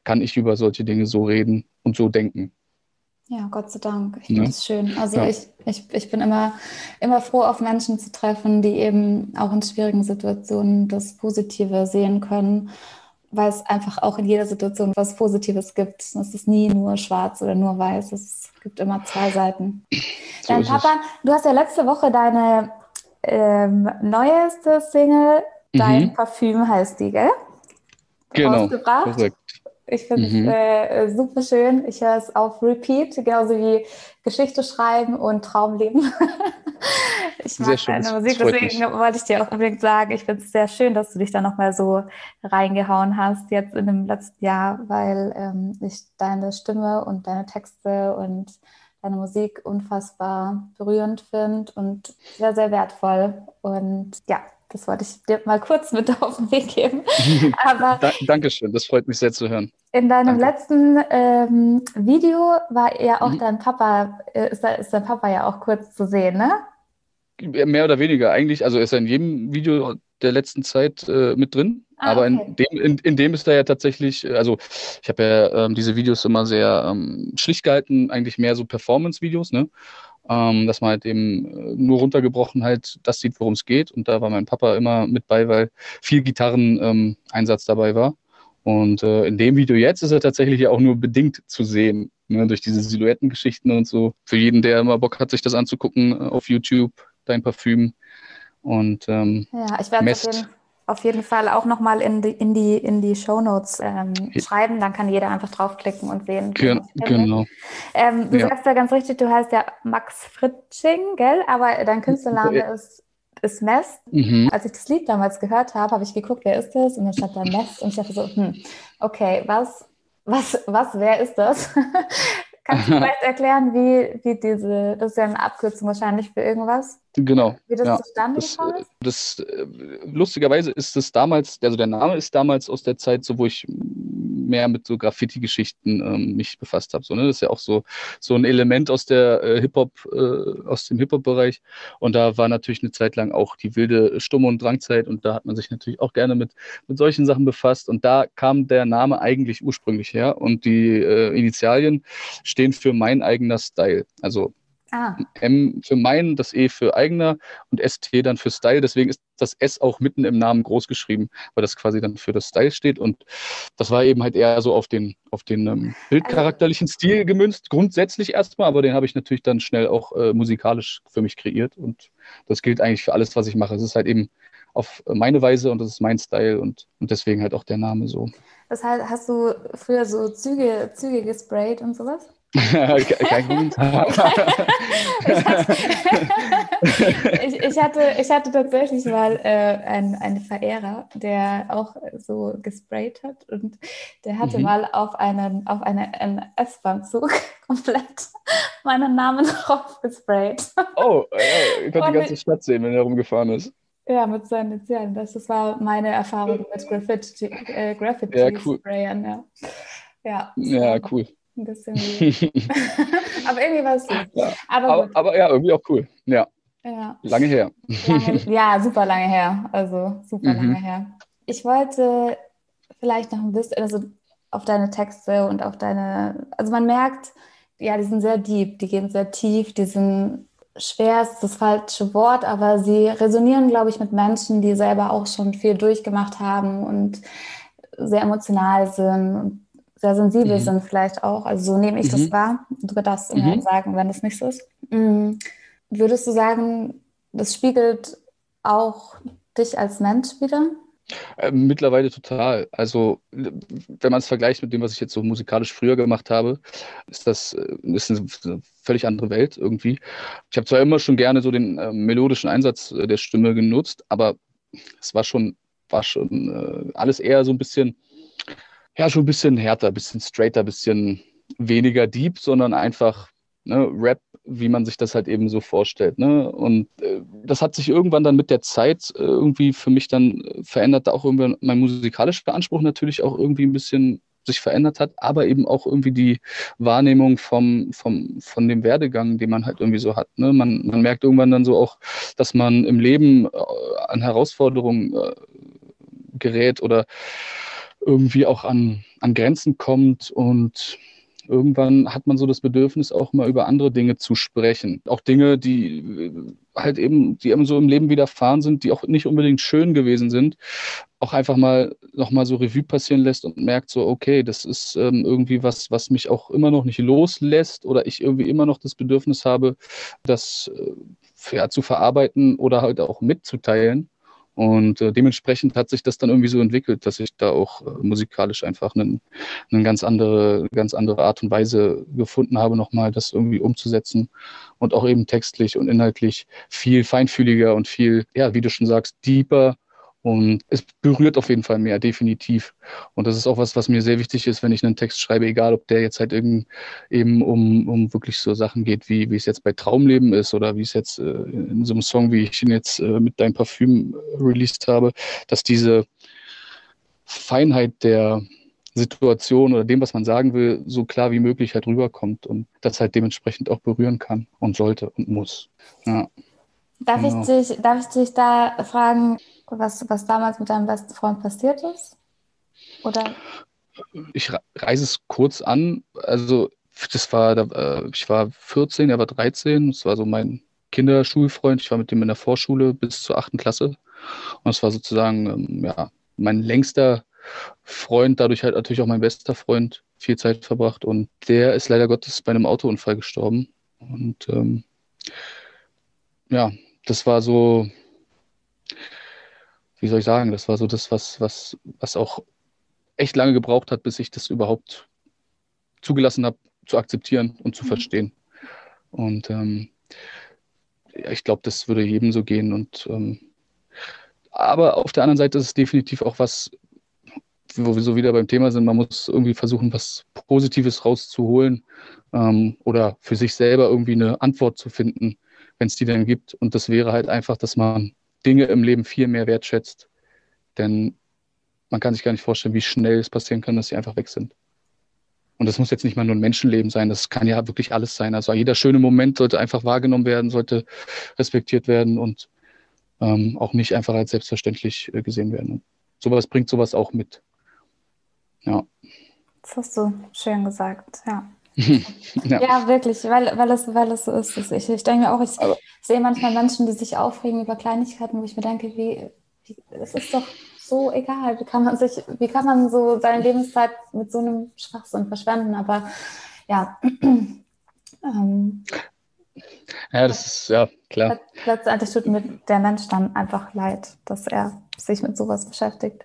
[SPEAKER 2] kann ich über solche Dinge so reden und so denken.
[SPEAKER 1] Ja, Gott sei Dank. Ich finde es schön. Also ja. ich, ich, ich bin immer, immer froh, auf Menschen zu treffen, die eben auch in schwierigen Situationen das Positive sehen können, weil es einfach auch in jeder Situation was Positives gibt. Es ist nie nur schwarz oder nur weiß. Es gibt immer zwei Seiten. So Dein Papa, du hast ja letzte Woche deine ähm, neueste Single, Dein mhm. Parfüm heißt die, gell?
[SPEAKER 2] Genau. Korrekt.
[SPEAKER 1] Ich finde es mhm. äh, super schön. Ich höre es auf Repeat, genauso wie Geschichte schreiben und Traumleben. [LAUGHS] ich mag sehr deine Musik, deswegen mich. wollte ich dir auch unbedingt sagen, ich finde es sehr schön, dass du dich da nochmal so reingehauen hast jetzt in dem letzten Jahr, weil ähm, ich deine Stimme und deine Texte und deine Musik unfassbar berührend finde und sehr, sehr wertvoll. Und ja, das wollte ich dir mal kurz mit [LAUGHS] auf den Weg geben. [LAUGHS]
[SPEAKER 2] Aber da, Dankeschön, das freut mich sehr zu hören.
[SPEAKER 1] In deinem Danke. letzten ähm, Video war ja auch mhm. dein Papa, äh, ist, ist dein Papa ja auch kurz zu sehen, ne?
[SPEAKER 2] Mehr oder weniger eigentlich. Also ist er in jedem Video der letzten Zeit äh, mit drin. Ah, aber okay. in, dem, in, in, dem ist er ja tatsächlich, äh, also ich habe ja ähm, diese Videos immer sehr ähm, schlicht gehalten, eigentlich mehr so Performance-Videos, ne? Ähm, dass man halt eben äh, nur runtergebrochen halt das sieht, worum es geht. Und da war mein Papa immer mit bei, weil viel Gitarreneinsatz ähm, dabei war. Und äh, in dem Video jetzt ist er tatsächlich auch nur bedingt zu sehen, ne, durch diese Silhouettengeschichten und so. Für jeden, der immer Bock hat, sich das anzugucken äh, auf YouTube, dein Parfüm. Und ähm,
[SPEAKER 1] ja, ich werde es auf jeden Fall auch nochmal in die, in die, in die Shownotes ähm, schreiben. Dann kann jeder einfach draufklicken und sehen.
[SPEAKER 2] Gen genau.
[SPEAKER 1] Ähm, du ja. sagst ja ganz richtig, du heißt ja Max Fritsching, gell? Aber dein Künstlername ist, ist Mest. Mhm. Als ich das Lied damals gehört habe, habe ich geguckt, wer ist das? Und dann stand da Mest. Und ich dachte so, hm, okay, was, was, was, wer ist das? [LAUGHS] Kannst du [LAUGHS] vielleicht erklären, wie, wie diese, das ist ja eine Abkürzung wahrscheinlich für irgendwas?
[SPEAKER 2] Genau.
[SPEAKER 1] Wie das ja. zustande gekommen
[SPEAKER 2] ist? Das, äh, lustigerweise ist es damals, also der Name ist damals aus der Zeit, so wo ich mehr mit so Graffiti-Geschichten ähm, mich befasst habe. So, ne? Das ist ja auch so, so ein Element aus der äh, Hip-Hop, äh, aus dem Hip-Hop-Bereich. Und da war natürlich eine Zeit lang auch die wilde Stumme- und Drangzeit und da hat man sich natürlich auch gerne mit, mit solchen Sachen befasst. Und da kam der Name eigentlich ursprünglich her und die äh, Initialien stehen für mein eigener Style. Also Ah. M für mein, das E für eigener und ST dann für Style. Deswegen ist das S auch mitten im Namen groß geschrieben, weil das quasi dann für das Style steht. Und das war eben halt eher so auf den, auf den ähm, bildcharakterlichen Stil gemünzt, grundsätzlich erstmal, aber den habe ich natürlich dann schnell auch äh, musikalisch für mich kreiert. Und das gilt eigentlich für alles, was ich mache. Es ist halt eben auf meine Weise und das ist mein Style und, und deswegen halt auch der Name so.
[SPEAKER 1] Das heißt, hast du früher so Züge, Züge gesprayt und sowas?
[SPEAKER 2] Kein Kommentar. [LAUGHS]
[SPEAKER 1] ich, ich, hatte, ich hatte tatsächlich mal äh, einen, einen Verehrer, der auch so gesprayt hat und der hatte mhm. mal auf einen, auf eine, einen S-Bahn-Zug [LAUGHS] komplett meinen Namen [LAUGHS] drauf gesprayt.
[SPEAKER 2] Oh, ja, ich konnte die ganze Stadt sehen, wenn er rumgefahren ist.
[SPEAKER 1] Ja, mit seinen Initialen. Das, das war meine Erfahrung mit Graffiti, äh, Graffiti
[SPEAKER 2] ja, cool.
[SPEAKER 1] Sprayern. Ja,
[SPEAKER 2] ja, ja cool.
[SPEAKER 1] Ein bisschen [LAUGHS] aber irgendwie war es so.
[SPEAKER 2] Ja. Aber, aber, aber, ja, irgendwie auch cool. Ja.
[SPEAKER 1] ja.
[SPEAKER 2] Lange her.
[SPEAKER 1] Lange, [LAUGHS] ja, super lange her. Also super mhm. lange her. Ich wollte vielleicht noch ein bisschen, also auf deine Texte und auf deine, also man merkt, ja, die sind sehr deep, die gehen sehr tief, die sind schwer ist das falsche Wort, aber sie resonieren, glaube ich, mit Menschen, die selber auch schon viel durchgemacht haben und sehr emotional sind und sehr sensibel mhm. sind vielleicht auch. Also so nehme ich mhm. das wahr. Du darfst immer mhm. sagen, wenn das nicht so ist. Mhm. Würdest du sagen, das spiegelt auch dich als Mensch wieder?
[SPEAKER 2] Äh, mittlerweile total. Also, wenn man es vergleicht mit dem, was ich jetzt so musikalisch früher gemacht habe, ist das äh, ist eine völlig andere Welt irgendwie. Ich habe zwar immer schon gerne so den äh, melodischen Einsatz äh, der Stimme genutzt, aber es war schon, war schon äh, alles eher so ein bisschen ja, schon ein bisschen härter, ein bisschen straighter, ein bisschen weniger deep, sondern einfach ne, Rap, wie man sich das halt eben so vorstellt. Ne? Und äh, das hat sich irgendwann dann mit der Zeit äh, irgendwie für mich dann verändert, auch irgendwie mein musikalischer Anspruch natürlich auch irgendwie ein bisschen sich verändert hat, aber eben auch irgendwie die Wahrnehmung vom, vom, von dem Werdegang, den man halt irgendwie so hat. Ne? Man, man merkt irgendwann dann so auch, dass man im Leben äh, an Herausforderungen äh, gerät oder irgendwie auch an, an Grenzen kommt und irgendwann hat man so das Bedürfnis, auch mal über andere Dinge zu sprechen. Auch Dinge, die äh, halt eben, die eben so im Leben widerfahren sind, die auch nicht unbedingt schön gewesen sind, auch einfach mal nochmal so Revue passieren lässt und merkt so, okay, das ist ähm, irgendwie was, was mich auch immer noch nicht loslässt oder ich irgendwie immer noch das Bedürfnis habe, das äh, ja, zu verarbeiten oder halt auch mitzuteilen. Und äh, dementsprechend hat sich das dann irgendwie so entwickelt, dass ich da auch äh, musikalisch einfach eine einen ganz, andere, ganz andere Art und Weise gefunden habe, nochmal das irgendwie umzusetzen und auch eben textlich und inhaltlich viel feinfühliger und viel, ja, wie du schon sagst, deeper und es berührt auf jeden Fall mehr, definitiv. Und das ist auch was, was mir sehr wichtig ist, wenn ich einen Text schreibe, egal ob der jetzt halt eben um, um wirklich so Sachen geht, wie, wie es jetzt bei Traumleben ist oder wie es jetzt äh, in so einem Song, wie ich ihn jetzt äh, mit deinem Parfüm äh, released habe, dass diese Feinheit der Situation oder dem, was man sagen will, so klar wie möglich halt rüberkommt und das halt dementsprechend auch berühren kann und sollte und muss. Ja.
[SPEAKER 1] Darf, genau. ich dich, darf ich dich da fragen, was, was damals mit deinem besten Freund passiert ist? Oder?
[SPEAKER 2] Ich reise es kurz an. Also, das war, äh, ich war 14, er war 13. Das war so mein Kinderschulfreund. Ich war mit dem in der Vorschule bis zur 8. Klasse. Und das war sozusagen, ähm, ja, mein längster Freund, dadurch halt natürlich auch mein bester Freund, viel Zeit verbracht. Und der ist leider Gottes bei einem Autounfall gestorben. Und ähm, ja, das war so, wie soll ich sagen, das war so das, was, was, was auch echt lange gebraucht hat, bis ich das überhaupt zugelassen habe, zu akzeptieren und zu mhm. verstehen. Und ähm, ja, ich glaube, das würde jedem so gehen. Und ähm, aber auf der anderen Seite ist es definitiv auch was, wo wir so wieder beim Thema sind, man muss irgendwie versuchen, was Positives rauszuholen ähm, oder für sich selber irgendwie eine Antwort zu finden, wenn es die dann gibt. Und das wäre halt einfach, dass man Dinge im Leben viel mehr wertschätzt. Denn man kann sich gar nicht vorstellen, wie schnell es passieren kann, dass sie einfach weg sind. Und das muss jetzt nicht mal nur ein Menschenleben sein, das kann ja wirklich alles sein. Also jeder schöne Moment sollte einfach wahrgenommen werden, sollte respektiert werden und ähm, auch nicht einfach als selbstverständlich äh, gesehen werden. Und sowas bringt sowas auch mit. Ja.
[SPEAKER 1] Das hast du schön gesagt, ja. [LAUGHS] ja. ja. wirklich, weil, weil, es, weil es so ist. Ich, ich denke mir auch, ich Aber, sehe manchmal Menschen, die sich aufregen über Kleinigkeiten, wo ich mir denke, wie, wie es ist doch so egal. Wie kann man sich, wie kann man so seine Lebenszeit mit so einem Schwachsinn verschwenden? Aber ja. [CLEARS THROAT]
[SPEAKER 2] ähm, ja, das ist ja klar.
[SPEAKER 1] Letztendlich tut mir der Mensch dann einfach leid, dass er sich mit sowas beschäftigt.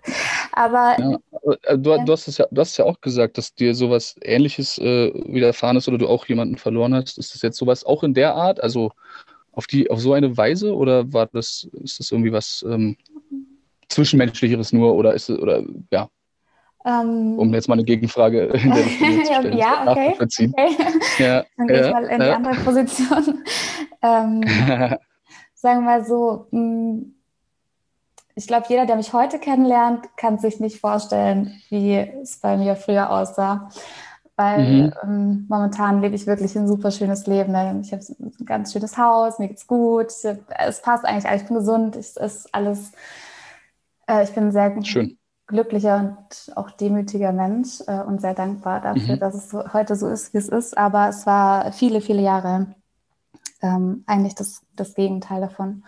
[SPEAKER 1] Aber
[SPEAKER 2] ja, äh, du, ja. du, hast es ja, du hast ja auch gesagt, dass dir sowas Ähnliches äh, widerfahren ist oder du auch jemanden verloren hast. Ist das jetzt sowas auch in der Art, also auf die, auf so eine Weise oder war das, ist das irgendwie was ähm, Zwischenmenschlicheres nur oder ist es, oder ja, um, um jetzt mal eine Gegenfrage in der Richtung [LAUGHS] zu stellen.
[SPEAKER 1] ja, okay. okay. Ja, [LAUGHS] Dann gehe ich mal in die andere Position. [LAUGHS] ähm, sagen wir mal so, hm, ich glaube, jeder, der mich heute kennenlernt, kann sich nicht vorstellen, wie es bei mir früher aussah. Weil mhm. ähm, momentan lebe ich wirklich ein super schönes Leben. Ich habe ein ganz schönes Haus, mir geht's gut, es passt eigentlich, ich bin gesund, es ist alles, äh, ich bin ein sehr Schön glücklicher und auch demütiger Mensch äh, und sehr dankbar dafür, mhm. dass es so, heute so ist, wie es ist. Aber es war viele, viele Jahre ähm, eigentlich das, das Gegenteil davon.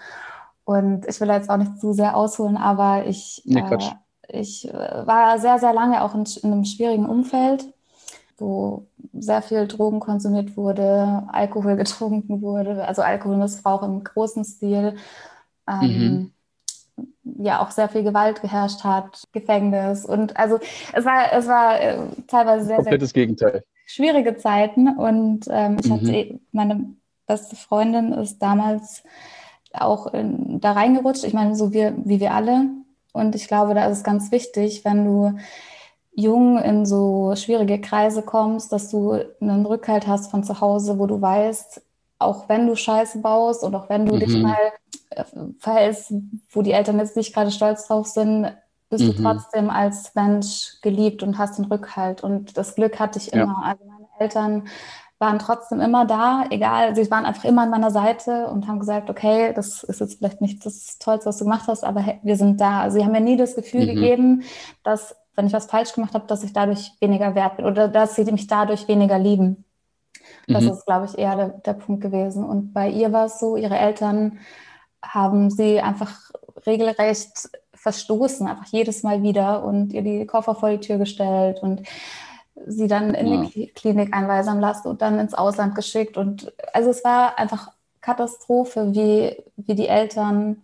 [SPEAKER 1] Und ich will jetzt auch nicht zu sehr ausholen, aber ich, nee, äh, ich äh, war sehr, sehr lange auch in, in, einem schwierigen Umfeld, wo sehr viel Drogen konsumiert wurde, Alkohol [LAUGHS] getrunken wurde, also Alkoholmissbrauch im großen Stil. Ähm, mhm. ja auch sehr viel Gewalt geherrscht hat, Gefängnis. Und also es war es war äh, teilweise sehr
[SPEAKER 2] komplettes sehr Gegenteil.
[SPEAKER 1] schwierige Zeiten. Und ähm, ich mhm. hatte eh, meine beste Freundin ist damals auch in, da reingerutscht. Ich meine so wie wie wir alle und ich glaube da ist es ganz wichtig, wenn du jung in so schwierige Kreise kommst, dass du einen Rückhalt hast von zu Hause, wo du weißt, auch wenn du Scheiße baust und auch wenn du mhm. dich mal äh, verhältst, wo die Eltern jetzt nicht gerade stolz drauf sind, bist mhm. du trotzdem als Mensch geliebt und hast den Rückhalt. Und das Glück hatte ich immer. Ja. Also meine Eltern waren trotzdem immer da, egal, sie waren einfach immer an meiner Seite und haben gesagt, okay, das ist jetzt vielleicht nicht das Tollste, was du gemacht hast, aber hey, wir sind da. Also sie haben mir nie das Gefühl mhm. gegeben, dass wenn ich was falsch gemacht habe, dass ich dadurch weniger wert bin oder dass sie mich dadurch weniger lieben. Das mhm. ist, glaube ich, eher der, der Punkt gewesen. Und bei ihr war es so, ihre Eltern haben sie einfach regelrecht verstoßen, einfach jedes Mal wieder und ihr die Koffer vor die Tür gestellt und sie dann in ja. die Klinik einweisen lassen und dann ins Ausland geschickt. Und also es war einfach Katastrophe, wie, wie die Eltern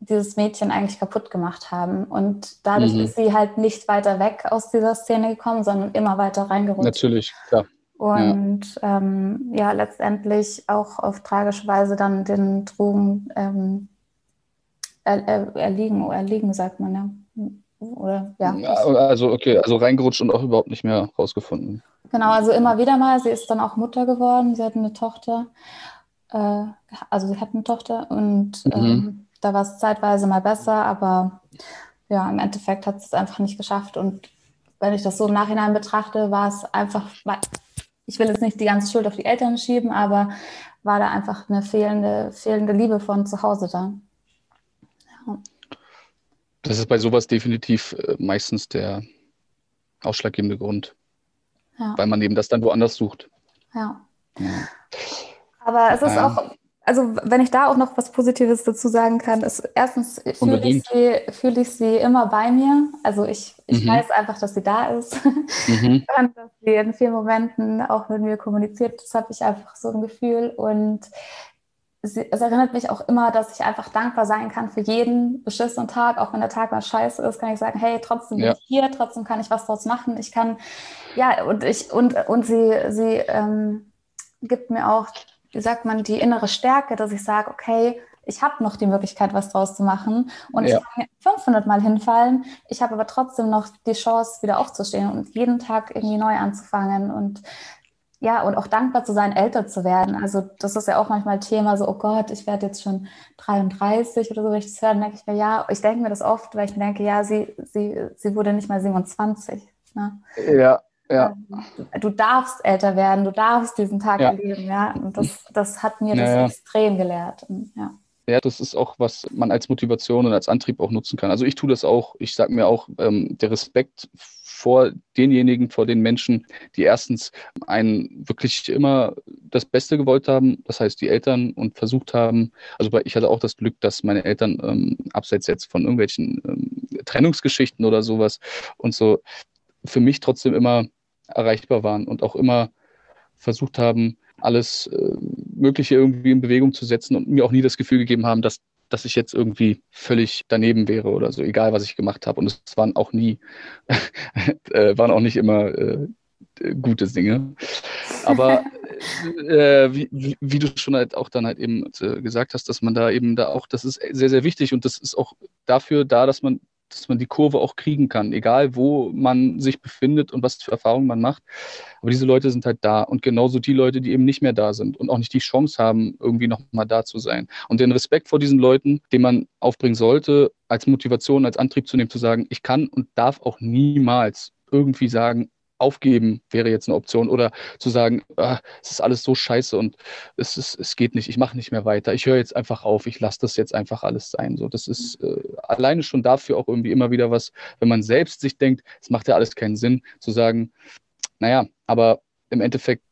[SPEAKER 1] dieses Mädchen eigentlich kaputt gemacht haben. Und dadurch mhm. ist sie halt nicht weiter weg aus dieser Szene gekommen, sondern immer weiter reingerutscht.
[SPEAKER 2] Natürlich, klar.
[SPEAKER 1] Und ja, ähm, ja letztendlich auch auf tragische Weise dann den Drogen ähm, er, er, erliegen, erliegen, sagt man ja. Oder, ja.
[SPEAKER 2] Also, okay, also reingerutscht und auch überhaupt nicht mehr rausgefunden.
[SPEAKER 1] Genau, also immer wieder mal. Sie ist dann auch Mutter geworden. Sie hat eine Tochter. Äh, also, sie hat eine Tochter und mhm. ähm, da war es zeitweise mal besser, aber ja, im Endeffekt hat sie es einfach nicht geschafft. Und wenn ich das so im Nachhinein betrachte, war es einfach, ich will jetzt nicht die ganze Schuld auf die Eltern schieben, aber war da einfach eine fehlende, fehlende Liebe von zu Hause da.
[SPEAKER 2] Das ist bei sowas definitiv äh, meistens der ausschlaggebende Grund. Ja. Weil man eben das dann woanders sucht.
[SPEAKER 1] Ja. ja. Aber es ist ja. auch also wenn ich da auch noch was Positives dazu sagen kann, ist erstens fühle ich, sie, fühl ich sie immer bei mir. Also ich, ich mhm. weiß einfach, dass sie da ist mhm. [LAUGHS] und dass sie in vielen Momenten auch mit mir kommuniziert. Das habe ich einfach so ein Gefühl und es erinnert mich auch immer, dass ich einfach dankbar sein kann für jeden beschissenen Tag, auch wenn der Tag mal scheiße ist, kann ich sagen, hey, trotzdem bin ja. ich hier, trotzdem kann ich was draus machen. Ich kann, ja, und ich, und, und sie, sie ähm, gibt mir auch wie sagt man, die innere Stärke, dass ich sage, okay, ich habe noch die Möglichkeit, was draus zu machen und ja. ich kann 500 Mal hinfallen. Ich habe aber trotzdem noch die Chance, wieder aufzustehen und jeden Tag irgendwie neu anzufangen und ja, und auch dankbar zu sein, älter zu werden. Also das ist ja auch manchmal Thema, so, oh Gott, ich werde jetzt schon 33 oder so, wenn ich das höre, dann denke ich mir, ja, ich denke mir das oft, weil ich mir denke, ja, sie, sie, sie wurde nicht mal 27. Ne?
[SPEAKER 2] Ja, ja.
[SPEAKER 1] Ähm, du darfst älter werden, du darfst diesen Tag ja. erleben, ja. Und das, das hat mir das ja, extrem gelehrt. Ja.
[SPEAKER 2] Ja, das ist auch, was man als Motivation und als Antrieb auch nutzen kann. Also ich tue das auch. Ich sage mir auch, ähm, der Respekt vor denjenigen, vor den Menschen, die erstens einen wirklich immer das Beste gewollt haben, das heißt die Eltern und versucht haben, also ich hatte auch das Glück, dass meine Eltern ähm, abseits jetzt von irgendwelchen ähm, Trennungsgeschichten oder sowas und so für mich trotzdem immer erreichbar waren und auch immer versucht haben, alles äh, Mögliche irgendwie in Bewegung zu setzen und mir auch nie das Gefühl gegeben haben, dass, dass ich jetzt irgendwie völlig daneben wäre oder so, egal was ich gemacht habe. Und es waren auch nie, [LAUGHS] äh, waren auch nicht immer äh, gute Dinge. Aber [LAUGHS] äh, wie, wie, du schon halt auch dann halt eben äh, gesagt hast, dass man da eben da auch, das ist sehr, sehr wichtig und das ist auch dafür da, dass man dass man die Kurve auch kriegen kann, egal wo man sich befindet und was für Erfahrungen man macht. Aber diese Leute sind halt da und genauso die Leute, die eben nicht mehr da sind und auch nicht die Chance haben, irgendwie nochmal da zu sein. Und den Respekt vor diesen Leuten, den man aufbringen sollte, als Motivation, als Antrieb zu nehmen, zu sagen, ich kann und darf auch niemals irgendwie sagen, aufgeben wäre jetzt eine Option oder zu sagen, ah, es ist alles so scheiße und es, ist, es geht nicht, ich mache nicht mehr weiter, ich höre jetzt einfach auf, ich lasse das jetzt einfach alles sein. So, das ist äh, alleine schon dafür auch irgendwie immer wieder was, wenn man selbst sich denkt, es macht ja alles keinen Sinn, zu sagen, naja, aber im Endeffekt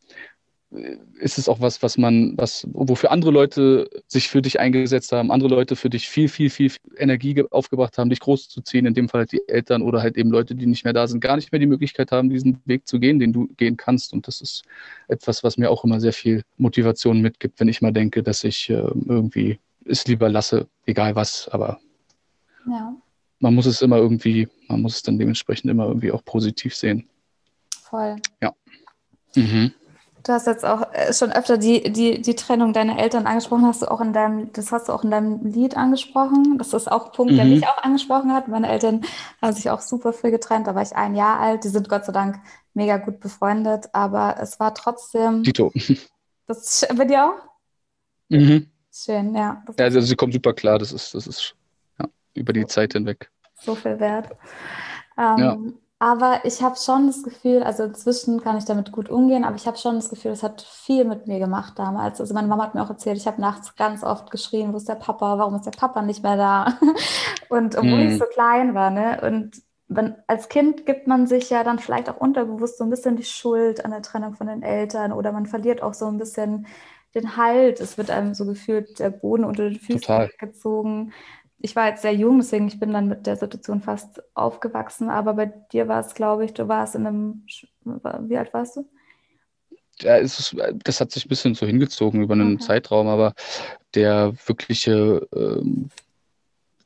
[SPEAKER 2] ist es auch was, was man, was, wofür andere Leute sich für dich eingesetzt haben, andere Leute für dich viel, viel, viel Energie aufgebracht haben, dich großzuziehen, in dem Fall halt die Eltern oder halt eben Leute, die nicht mehr da sind, gar nicht mehr die Möglichkeit haben, diesen Weg zu gehen, den du gehen kannst. Und das ist etwas, was mir auch immer sehr viel Motivation mitgibt, wenn ich mal denke, dass ich äh, irgendwie es lieber lasse, egal was, aber ja. man muss es immer irgendwie, man muss es dann dementsprechend immer irgendwie auch positiv sehen.
[SPEAKER 1] Voll.
[SPEAKER 2] Ja. Mhm.
[SPEAKER 1] Du hast jetzt auch äh, schon öfter die, die, die Trennung deiner Eltern angesprochen, hast du auch in deinem, das hast du auch in deinem Lied angesprochen. Das ist auch ein Punkt, mhm. der mich auch angesprochen hat. Meine Eltern haben sich auch super früh getrennt, da war ich ein Jahr alt. Die sind Gott sei Dank mega gut befreundet, aber es war trotzdem.
[SPEAKER 2] Tito. [LAUGHS]
[SPEAKER 1] Das ist bei dir auch?
[SPEAKER 2] Mhm.
[SPEAKER 1] Schön, ja.
[SPEAKER 2] ja also sie kommt super klar, das ist, das ist ja, über die Zeit hinweg.
[SPEAKER 1] So viel wert. Ähm, ja. Aber ich habe schon das Gefühl, also inzwischen kann ich damit gut umgehen, aber ich habe schon das Gefühl, es hat viel mit mir gemacht damals. Also meine Mama hat mir auch erzählt, ich habe nachts ganz oft geschrien, wo ist der Papa, warum ist der Papa nicht mehr da? [LAUGHS] Und obwohl mm. ich so klein war, ne? Und wenn, als Kind gibt man sich ja dann vielleicht auch unterbewusst so ein bisschen die Schuld an der Trennung von den Eltern oder man verliert auch so ein bisschen den Halt. Es wird einem so gefühlt der Boden unter den Füßen Total. gezogen. Ich war jetzt sehr jung, deswegen ich bin dann mit der Situation fast aufgewachsen. Aber bei dir war es, glaube ich, du warst in einem, wie alt warst du?
[SPEAKER 2] Ja, ist, das hat sich ein bisschen so hingezogen über einen okay. Zeitraum, aber der wirkliche, ähm,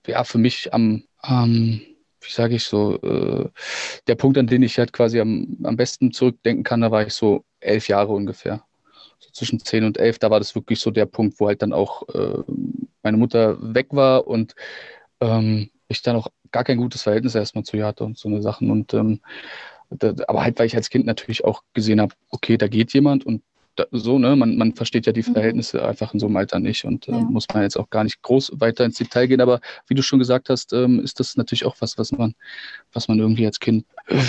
[SPEAKER 2] ja, für mich am, ähm, wie sage ich so, äh, der Punkt, an den ich halt quasi am, am besten zurückdenken kann, da war ich so elf Jahre ungefähr. So zwischen zehn und elf, da war das wirklich so der Punkt, wo halt dann auch äh, meine Mutter weg war und ähm, ich dann auch gar kein gutes Verhältnis erstmal zu ihr hatte und so eine Sachen. Und ähm, da, aber halt, weil ich als Kind natürlich auch gesehen habe, okay, da geht jemand und da, so, ne, man, man versteht ja die mhm. Verhältnisse mhm. einfach in so einem Alter nicht und äh, ja. muss man jetzt auch gar nicht groß weiter ins Detail gehen. Aber wie du schon gesagt hast, ähm, ist das natürlich auch was, was man, was man irgendwie als Kind äh,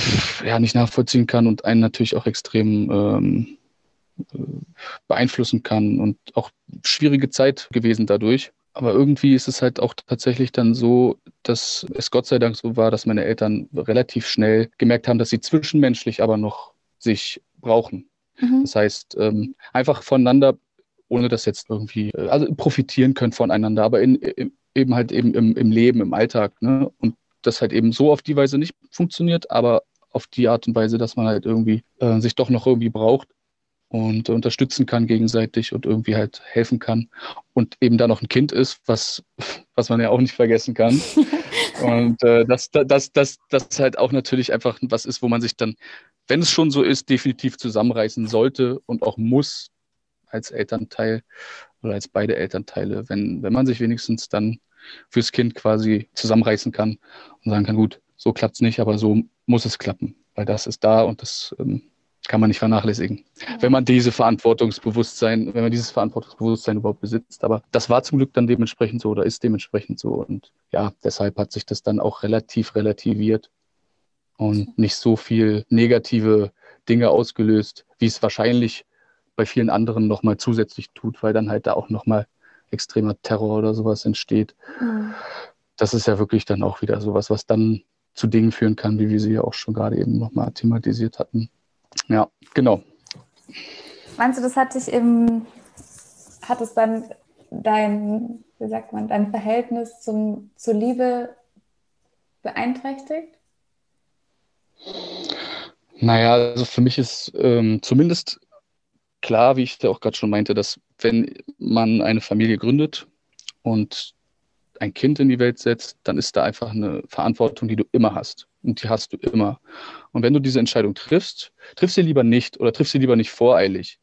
[SPEAKER 2] ja nicht nachvollziehen kann und einen natürlich auch extrem ähm, äh, beeinflussen kann und auch schwierige Zeit gewesen dadurch. Aber irgendwie ist es halt auch tatsächlich dann so, dass es Gott sei Dank so war, dass meine Eltern relativ schnell gemerkt haben, dass sie zwischenmenschlich aber noch sich brauchen. Mhm. Das heißt, ähm, einfach voneinander, ohne dass jetzt irgendwie, äh, also profitieren können voneinander, aber in, in, eben halt eben im, im Leben, im Alltag. Ne? Und das halt eben so auf die Weise nicht funktioniert, aber auf die Art und Weise, dass man halt irgendwie äh, sich doch noch irgendwie braucht und unterstützen kann gegenseitig und irgendwie halt helfen kann und eben da noch ein Kind ist, was, was man ja auch nicht vergessen kann. [LAUGHS] und äh, das, das, das, das halt auch natürlich einfach was ist, wo man sich dann, wenn es schon so ist, definitiv zusammenreißen sollte und auch muss als Elternteil oder als beide Elternteile, wenn, wenn man sich wenigstens dann fürs Kind quasi zusammenreißen kann und sagen kann, gut, so klappt es nicht, aber so muss es klappen, weil das ist da und das ähm, kann man nicht vernachlässigen, ja. wenn man diese Verantwortungsbewusstsein, wenn man dieses Verantwortungsbewusstsein überhaupt besitzt. Aber das war zum Glück dann dementsprechend so oder ist dementsprechend so. Und ja, deshalb hat sich das dann auch relativ relativiert und nicht so viel negative Dinge ausgelöst, wie es wahrscheinlich bei vielen anderen nochmal zusätzlich tut, weil dann halt da auch nochmal extremer Terror oder sowas entsteht. Mhm. Das ist ja wirklich dann auch wieder sowas, was dann zu Dingen führen kann, wie wir sie ja auch schon gerade eben nochmal thematisiert hatten. Ja, genau.
[SPEAKER 1] Meinst du, das hat dich im, hat es dann dein, wie sagt man, dein Verhältnis zum, zur Liebe beeinträchtigt?
[SPEAKER 2] Naja, also für mich ist ähm, zumindest klar, wie ich ja auch gerade schon meinte, dass wenn man eine Familie gründet und ein Kind in die Welt setzt, dann ist da einfach eine Verantwortung, die du immer hast. Und die hast du immer. Und wenn du diese Entscheidung triffst, triff sie lieber nicht oder triff sie lieber nicht voreilig.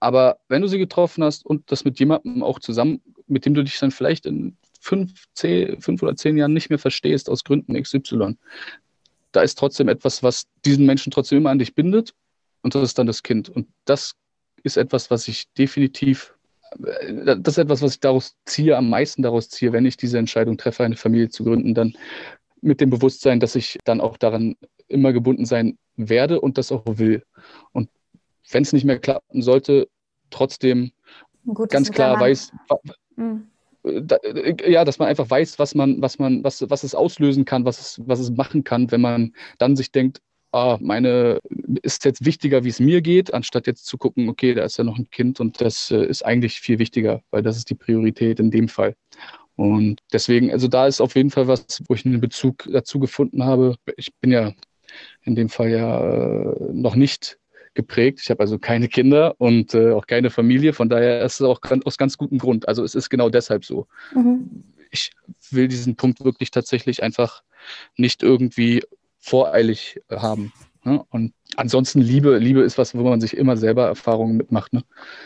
[SPEAKER 2] Aber wenn du sie getroffen hast und das mit jemandem auch zusammen, mit dem du dich dann vielleicht in fünf, zehn, fünf oder zehn Jahren nicht mehr verstehst, aus Gründen XY, da ist trotzdem etwas, was diesen Menschen trotzdem immer an dich bindet. Und das ist dann das Kind. Und das ist etwas, was ich definitiv, das ist etwas, was ich daraus ziehe, am meisten daraus ziehe, wenn ich diese Entscheidung treffe, eine Familie zu gründen, dann mit dem Bewusstsein, dass ich dann auch daran immer gebunden sein werde und das auch will. Und wenn es nicht mehr klappen sollte, trotzdem Gut, ganz klar weiß, mhm. da, ja, dass man einfach weiß, was man, was man, was, was es auslösen kann, was es, was es machen kann, wenn man dann sich denkt, ah, meine ist jetzt wichtiger, wie es mir geht, anstatt jetzt zu gucken, okay, da ist ja noch ein Kind und das äh, ist eigentlich viel wichtiger, weil das ist die Priorität in dem Fall. Und deswegen, also da ist auf jeden Fall was, wo ich einen Bezug dazu gefunden habe. Ich bin ja in dem Fall ja äh, noch nicht geprägt. Ich habe also keine Kinder und äh, auch keine Familie. Von daher ist es auch aus ganz gutem Grund. Also es ist genau deshalb so. Mhm. Ich will diesen Punkt wirklich tatsächlich einfach nicht irgendwie voreilig haben. Ne? Und ansonsten Liebe, Liebe ist was, wo man sich immer selber Erfahrungen mitmacht. Ne?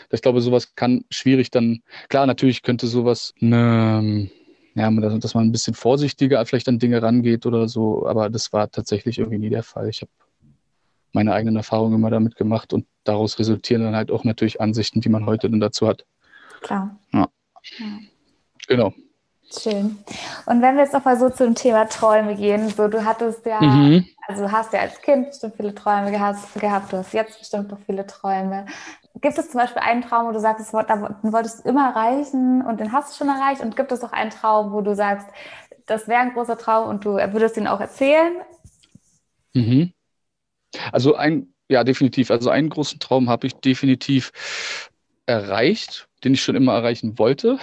[SPEAKER 2] Ich glaube, sowas kann schwierig dann, klar, natürlich könnte sowas eine, ja, dass man ein bisschen vorsichtiger vielleicht an Dinge rangeht oder so, aber das war tatsächlich irgendwie nie der Fall. Ich habe meine eigenen Erfahrungen immer damit gemacht und daraus resultieren dann halt auch natürlich Ansichten, die man heute dann dazu hat.
[SPEAKER 1] Klar. Ja.
[SPEAKER 2] ja. Genau.
[SPEAKER 1] Schön. Und wenn wir jetzt nochmal so zum Thema Träume gehen, so du hattest ja, mhm. also du hast ja als Kind bestimmt viele Träume gehabt, du hast jetzt bestimmt noch viele Träume. Gibt es zum Beispiel einen Traum, wo du sagst, den wolltest du immer erreichen und den hast du schon erreicht? Und gibt es auch einen Traum, wo du sagst, das wäre ein großer Traum und du würdest ihn auch erzählen?
[SPEAKER 2] Mhm. Also ein, ja, definitiv. Also einen großen Traum habe ich definitiv erreicht, den ich schon immer erreichen wollte.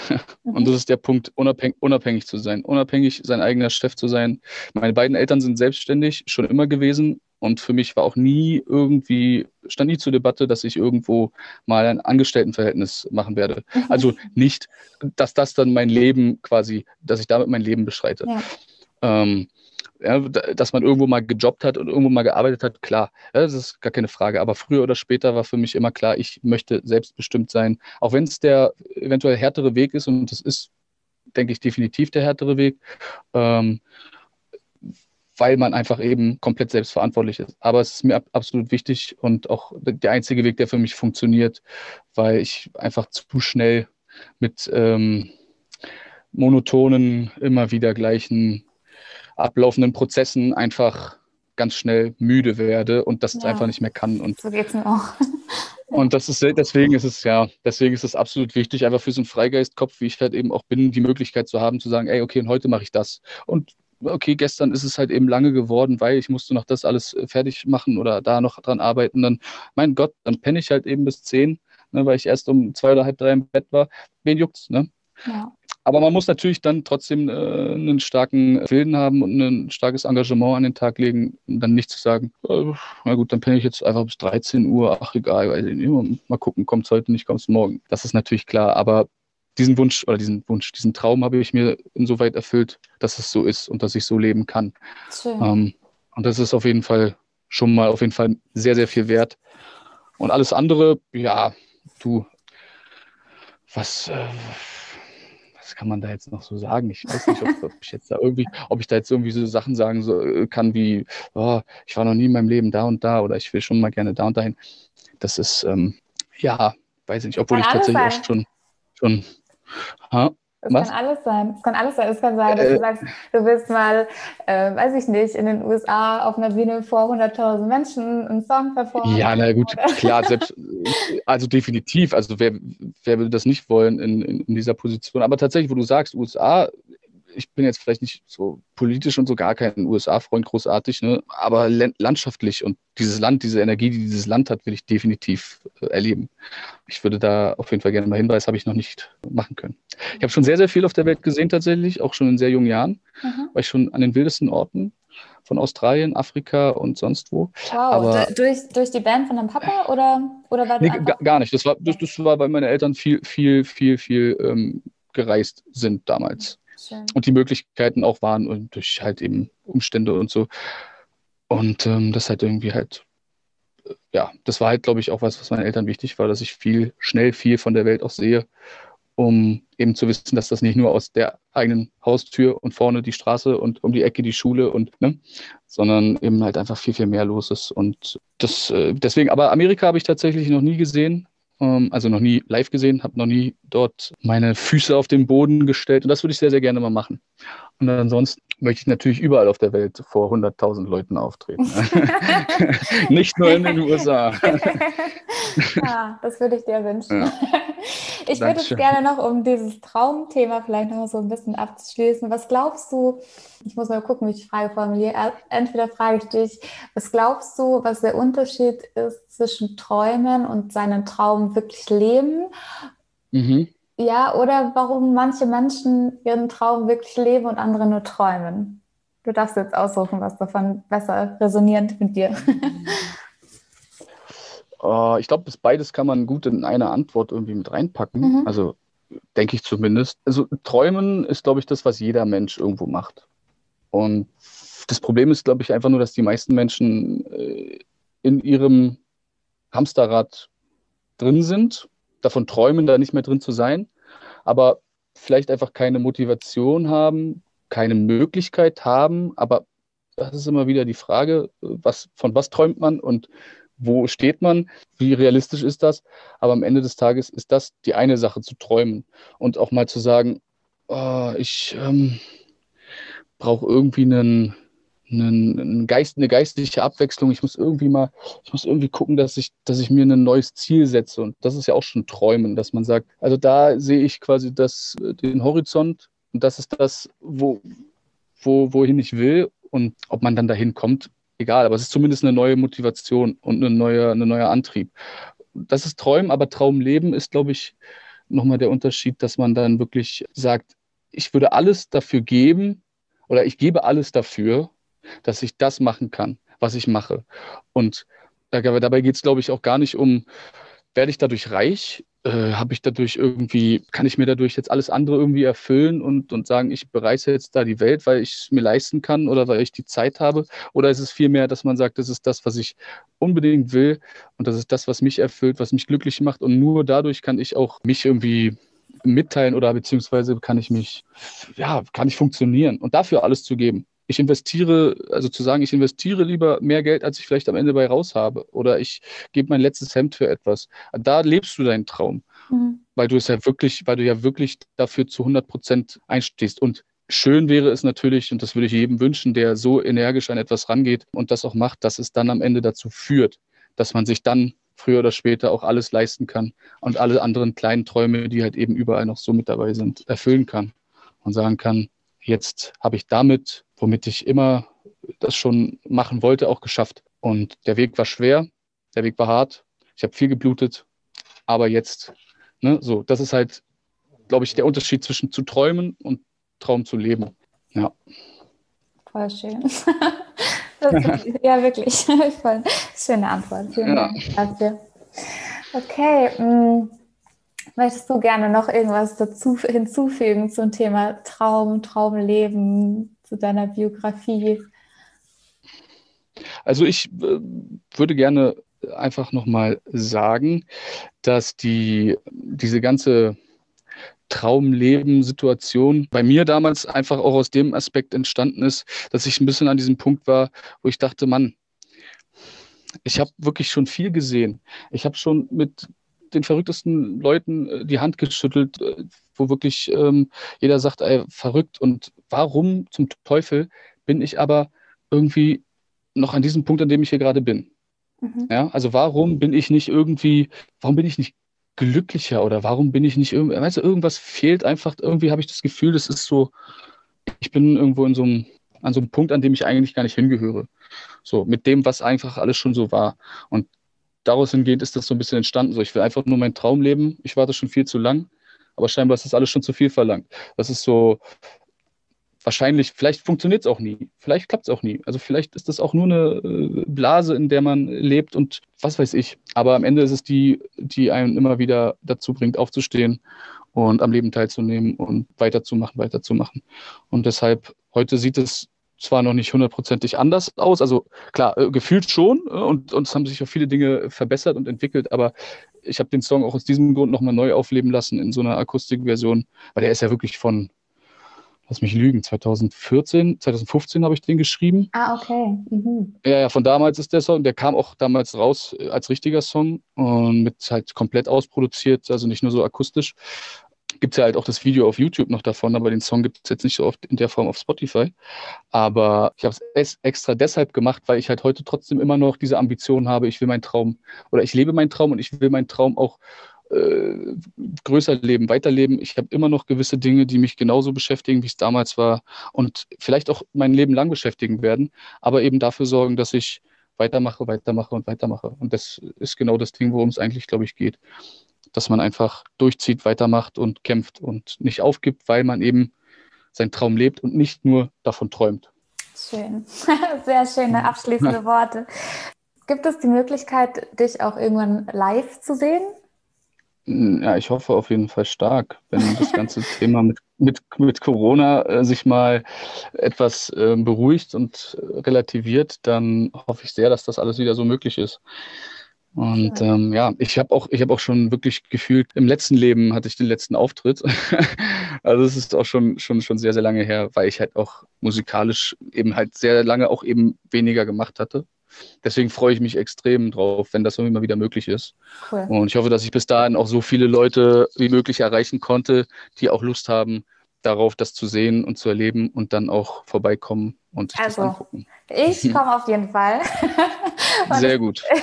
[SPEAKER 2] Mhm. Und das ist der Punkt, unabhängig, unabhängig zu sein, unabhängig sein eigener Chef zu sein. Meine beiden Eltern sind selbstständig, schon immer gewesen. Und für mich war auch nie irgendwie, stand nie zur Debatte, dass ich irgendwo mal ein Angestelltenverhältnis machen werde. Mhm. Also nicht, dass das dann mein Leben quasi, dass ich damit mein Leben beschreite. Ja. Ähm, ja, dass man irgendwo mal gejobbt hat und irgendwo mal gearbeitet hat, klar, ja, das ist gar keine Frage. Aber früher oder später war für mich immer klar, ich möchte selbstbestimmt sein. Auch wenn es der eventuell härtere Weg ist und das ist, denke ich, definitiv der härtere Weg. Ähm, weil man einfach eben komplett selbstverantwortlich ist. Aber es ist mir absolut wichtig und auch der einzige Weg, der für mich funktioniert, weil ich einfach zu schnell mit ähm, monotonen, immer wieder gleichen ablaufenden Prozessen einfach ganz schnell müde werde und das ja. einfach nicht mehr kann. Und,
[SPEAKER 1] so geht es mir auch. [LAUGHS]
[SPEAKER 2] Und das ist deswegen ist es ja, deswegen ist es absolut wichtig, einfach für so einen Freigeistkopf, wie ich halt eben auch bin, die Möglichkeit zu haben, zu sagen, ey, okay, und heute mache ich das. Und okay, gestern ist es halt eben lange geworden, weil ich musste noch das alles äh, fertig machen oder da noch dran arbeiten. Dann, mein Gott, dann penne ich halt eben bis zehn, ne, weil ich erst um zwei oder halb drei im Bett war. Wen juckt's, ne? Ja. Aber man muss natürlich dann trotzdem äh, einen starken Willen haben und ein starkes Engagement an den Tag legen, um dann nicht zu sagen, äh, na gut, dann penne ich jetzt einfach bis 13 Uhr, ach egal, weiß ich nicht, mal gucken, kommt es heute nicht, kommt es morgen. Das ist natürlich klar, aber diesen Wunsch oder diesen Wunsch, diesen Traum habe ich mir insoweit erfüllt, dass es so ist und dass ich so leben kann. Ähm, und das ist auf jeden Fall schon mal auf jeden Fall sehr, sehr viel wert. Und alles andere, ja, du, was, äh, kann man da jetzt noch so sagen? Ich weiß nicht, ob, ob, ich jetzt da irgendwie, ob ich da jetzt irgendwie so Sachen sagen so, äh, kann wie, oh, ich war noch nie in meinem Leben da und da oder ich will schon mal gerne da und dahin. Das ist, ähm, ja, weiß ich nicht, obwohl ich tatsächlich auch schon, schon
[SPEAKER 1] ha? Es Was? kann alles sein. Es kann alles sein. Es kann sein, dass äh, du sagst, du willst mal, äh, weiß ich nicht, in den USA auf einer Bühne vor 100.000 Menschen einen Song performen.
[SPEAKER 2] Ja, na gut, klar, [LAUGHS] selbst, also definitiv. Also wer, wer würde das nicht wollen in, in, in dieser Position? Aber tatsächlich, wo du sagst, USA ich bin jetzt vielleicht nicht so politisch und so gar kein USA-Freund großartig, ne? aber landschaftlich und dieses Land, diese Energie, die dieses Land hat, will ich definitiv äh, erleben. Ich würde da auf jeden Fall gerne mal hinweisen, habe ich noch nicht machen können. Ich habe schon sehr, sehr viel auf der Welt gesehen tatsächlich, auch schon in sehr jungen Jahren. Mhm. War ich schon an den wildesten Orten von Australien, Afrika und sonst wo.
[SPEAKER 1] Wow, Aber, durch, durch die Band von deinem Papa oder, oder war
[SPEAKER 2] das? Nee, gar nicht. Das war, das, das war, weil meine Eltern viel, viel, viel, viel ähm, gereist sind damals. Schön. Und die Möglichkeiten auch waren und durch halt eben Umstände und so. Und ähm, das halt irgendwie halt, äh, ja, das war halt, glaube ich, auch was, was meinen Eltern wichtig war, dass ich viel, schnell viel von der Welt auch sehe, um eben zu wissen, dass das nicht nur aus der eigenen Haustür und vorne die Straße und um die Ecke die Schule und, ne, sondern eben halt einfach viel, viel mehr los ist. Und das, äh, deswegen, aber Amerika habe ich tatsächlich noch nie gesehen. Ähm, also noch nie live gesehen, habe noch nie dort meine Füße auf den Boden gestellt und das würde ich sehr, sehr gerne mal machen. Und ansonsten möchte ich natürlich überall auf der Welt vor 100.000 Leuten auftreten. [LAUGHS] Nicht nur in den USA.
[SPEAKER 1] ja, [LAUGHS] das würde ich dir wünschen. Ja. [LAUGHS] Ich würde es gerne noch, um dieses Traumthema vielleicht noch so ein bisschen abzuschließen. Was glaubst du, ich muss mal gucken, wie ich die Frage formuliere. Entweder frage ich dich, was glaubst du, was der Unterschied ist zwischen Träumen und seinen Traum wirklich leben? Mhm. Ja, oder warum manche Menschen ihren Traum wirklich leben und andere nur träumen. Du darfst jetzt aussuchen, was davon besser resoniert mit dir.
[SPEAKER 2] Uh, [LAUGHS] ich glaube, beides kann man gut in eine Antwort irgendwie mit reinpacken. Mhm. Also denke ich zumindest. Also Träumen ist, glaube ich, das, was jeder Mensch irgendwo macht. Und das Problem ist, glaube ich, einfach nur, dass die meisten Menschen äh, in ihrem Hamsterrad drin sind davon träumen, da nicht mehr drin zu sein, aber vielleicht einfach keine Motivation haben, keine Möglichkeit haben. Aber das ist immer wieder die Frage, was, von was träumt man und wo steht man, wie realistisch ist das. Aber am Ende des Tages ist das die eine Sache zu träumen und auch mal zu sagen, oh, ich ähm, brauche irgendwie einen einen Geist, eine geistliche Abwechslung. Ich muss irgendwie mal, ich muss irgendwie gucken, dass ich, dass ich mir ein neues Ziel setze. Und das ist ja auch schon Träumen, dass man sagt, also da sehe ich quasi das, den Horizont und das ist das, wo, wo, wohin ich will. Und ob man dann dahin kommt, egal, aber es ist zumindest eine neue Motivation und ein neuer, ein neuer Antrieb. Das ist Träumen, aber Traumleben ist, glaube ich, nochmal der Unterschied, dass man dann wirklich sagt, ich würde alles dafür geben oder ich gebe alles dafür, dass ich das machen kann, was ich mache. Und dabei geht es, glaube ich, auch gar nicht um, werde ich dadurch reich? Äh, Habe ich dadurch irgendwie, kann ich mir dadurch jetzt alles andere irgendwie erfüllen und, und sagen, ich bereise jetzt da die Welt, weil ich es mir leisten kann oder weil ich die Zeit habe? Oder ist es vielmehr, dass man sagt, das ist das, was ich unbedingt will und das ist das, was mich erfüllt, was mich glücklich macht und nur dadurch kann ich auch mich irgendwie mitteilen oder beziehungsweise kann ich mich, ja, kann ich funktionieren und dafür alles zu geben ich investiere, also zu sagen, ich investiere lieber mehr Geld, als ich vielleicht am Ende bei raus habe. Oder ich gebe mein letztes Hemd für etwas. Da lebst du deinen Traum. Mhm. Weil du es ja wirklich, weil du ja wirklich dafür zu 100 Prozent einstehst. Und schön wäre es natürlich, und das würde ich jedem wünschen, der so energisch an etwas rangeht und das auch macht, dass es dann am Ende dazu führt, dass man sich dann früher oder später auch alles leisten kann und alle anderen kleinen Träume, die halt eben überall noch so mit dabei sind, erfüllen kann und sagen kann, jetzt habe ich damit womit ich immer das schon machen wollte, auch geschafft. Und der Weg war schwer, der Weg war hart, ich habe viel geblutet, aber jetzt, ne, so, das ist halt, glaube ich, der Unterschied zwischen zu träumen und Traum zu leben. Ja.
[SPEAKER 1] Voll schön. [LAUGHS] ja, wirklich. [LAUGHS] Voll schöne Antwort. Vielen ja. Dank dafür. Okay. Mh, mm, möchtest du gerne noch irgendwas dazu hinzufügen zum Thema Traum, Traumleben, zu deiner Biografie?
[SPEAKER 2] Also ich äh, würde gerne einfach nochmal sagen, dass die, diese ganze Traumleben-Situation bei mir damals einfach auch aus dem Aspekt entstanden ist, dass ich ein bisschen an diesem Punkt war, wo ich dachte, Mann, ich habe wirklich schon viel gesehen. Ich habe schon mit den verrücktesten Leuten äh, die Hand geschüttelt, äh, wo wirklich ähm, jeder sagt, ey, verrückt. Und warum zum Teufel bin ich aber irgendwie noch an diesem Punkt, an dem ich hier gerade bin? Mhm. Ja, also warum bin ich nicht irgendwie, warum bin ich nicht glücklicher oder warum bin ich nicht irgendwie, weißt du, irgendwas fehlt einfach, irgendwie habe ich das Gefühl, das ist so, ich bin irgendwo in so einem, an so einem Punkt, an dem ich eigentlich gar nicht hingehöre. So, mit dem, was einfach alles schon so war. Und daraus hingehend ist das so ein bisschen entstanden. So, ich will einfach nur meinen Traum leben. Ich warte schon viel zu lang, aber scheinbar ist das alles schon zu viel verlangt. Das ist so, wahrscheinlich, vielleicht funktioniert es auch nie, vielleicht klappt es auch nie. Also vielleicht ist das auch nur eine äh, Blase, in der man lebt und was weiß ich. Aber am Ende ist es die, die einen immer wieder dazu bringt, aufzustehen und am Leben teilzunehmen und weiterzumachen, weiterzumachen. Und deshalb, heute sieht es zwar noch nicht hundertprozentig anders aus, also klar, äh, gefühlt schon äh, und, und es haben sich auch viele Dinge verbessert und entwickelt, aber ich habe den Song auch aus diesem Grund nochmal neu aufleben lassen in so einer Akustikversion, weil der ist ja wirklich von, lass mich lügen, 2014, 2015 habe ich den geschrieben.
[SPEAKER 1] Ah, okay. Mhm.
[SPEAKER 2] Ja, ja, von damals ist der Song, der kam auch damals raus äh, als richtiger Song und mit halt komplett ausproduziert, also nicht nur so akustisch gibt es ja halt auch das Video auf YouTube noch davon, aber den Song gibt es jetzt nicht so oft in der Form auf Spotify. Aber ich habe es extra deshalb gemacht, weil ich halt heute trotzdem immer noch diese Ambition habe, ich will meinen Traum oder ich lebe meinen Traum und ich will meinen Traum auch äh, größer leben, weiterleben. Ich habe immer noch gewisse Dinge, die mich genauso beschäftigen, wie es damals war und vielleicht auch mein Leben lang beschäftigen werden, aber eben dafür sorgen, dass ich weitermache, weitermache und weitermache. Und das ist genau das Ding, worum es eigentlich, glaube ich, geht dass man einfach durchzieht, weitermacht und kämpft und nicht aufgibt, weil man eben seinen Traum lebt und nicht nur davon träumt.
[SPEAKER 1] Schön, [LAUGHS] sehr schöne abschließende Worte. Gibt es die Möglichkeit, dich auch irgendwann live zu sehen?
[SPEAKER 2] Ja, ich hoffe auf jeden Fall stark, wenn das ganze Thema mit, mit, mit Corona äh, sich mal etwas äh, beruhigt und relativiert, dann hoffe ich sehr, dass das alles wieder so möglich ist. Und ja, ähm, ja ich habe auch, ich habe auch schon wirklich gefühlt, im letzten Leben hatte ich den letzten Auftritt. [LAUGHS] also es ist auch schon, schon, schon sehr, sehr lange her, weil ich halt auch musikalisch eben halt sehr lange auch eben weniger gemacht hatte. Deswegen freue ich mich extrem drauf, wenn das irgendwie mal wieder möglich ist. Cool. Und ich hoffe, dass ich bis dahin auch so viele Leute wie möglich erreichen konnte, die auch Lust haben, darauf, das zu sehen und zu erleben und dann auch vorbeikommen und sich also, das angucken.
[SPEAKER 1] Ich [LAUGHS] komme auf jeden Fall. [LAUGHS]
[SPEAKER 2] Sehr gut. [LAUGHS]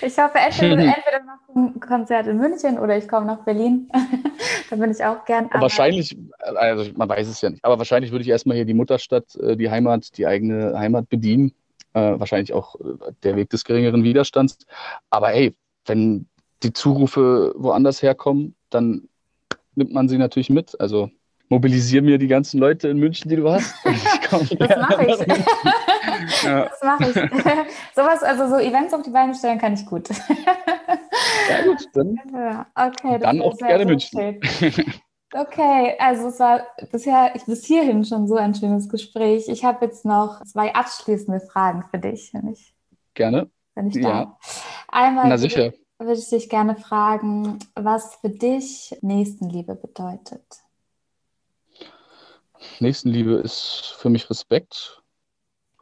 [SPEAKER 1] Ich hoffe, entweder, entweder machst du ein Konzert in München oder ich komme nach Berlin. da bin ich auch gern.
[SPEAKER 2] Wahrscheinlich, also man weiß es ja nicht, aber wahrscheinlich würde ich erstmal hier die Mutterstadt, äh, die Heimat, die eigene Heimat bedienen Äh, wahrscheinlich auch äh, der Weg des geringeren Widerstands. Aber hey, wenn die Zurufe woanders herkommen, dann nimmt man sie natürlich mit. Also mobilisiere mir die ganzen Leute in München, die du hast. [LAUGHS]
[SPEAKER 1] das mache ich. ja. [LAUGHS] Das mache ich. [LAUGHS] Sowas, also so Events auf die Beine stellen kann ich gut.
[SPEAKER 2] ja gut, dann,
[SPEAKER 1] ja, okay,
[SPEAKER 2] dann auch gerne München.
[SPEAKER 1] Okay, also es war bisher bis hierhin schon so ein schönes Gespräch. Ich habe jetzt noch zwei abschließende Fragen für dich, wenn ich
[SPEAKER 2] gerne.
[SPEAKER 1] Wenn ich
[SPEAKER 2] darf. Ja.
[SPEAKER 1] Einmal
[SPEAKER 2] Na sicher.
[SPEAKER 1] Würde, würde ich dich gerne fragen, was für dich Nächstenliebe bedeutet.
[SPEAKER 2] Nächstenliebe ist für mich Respekt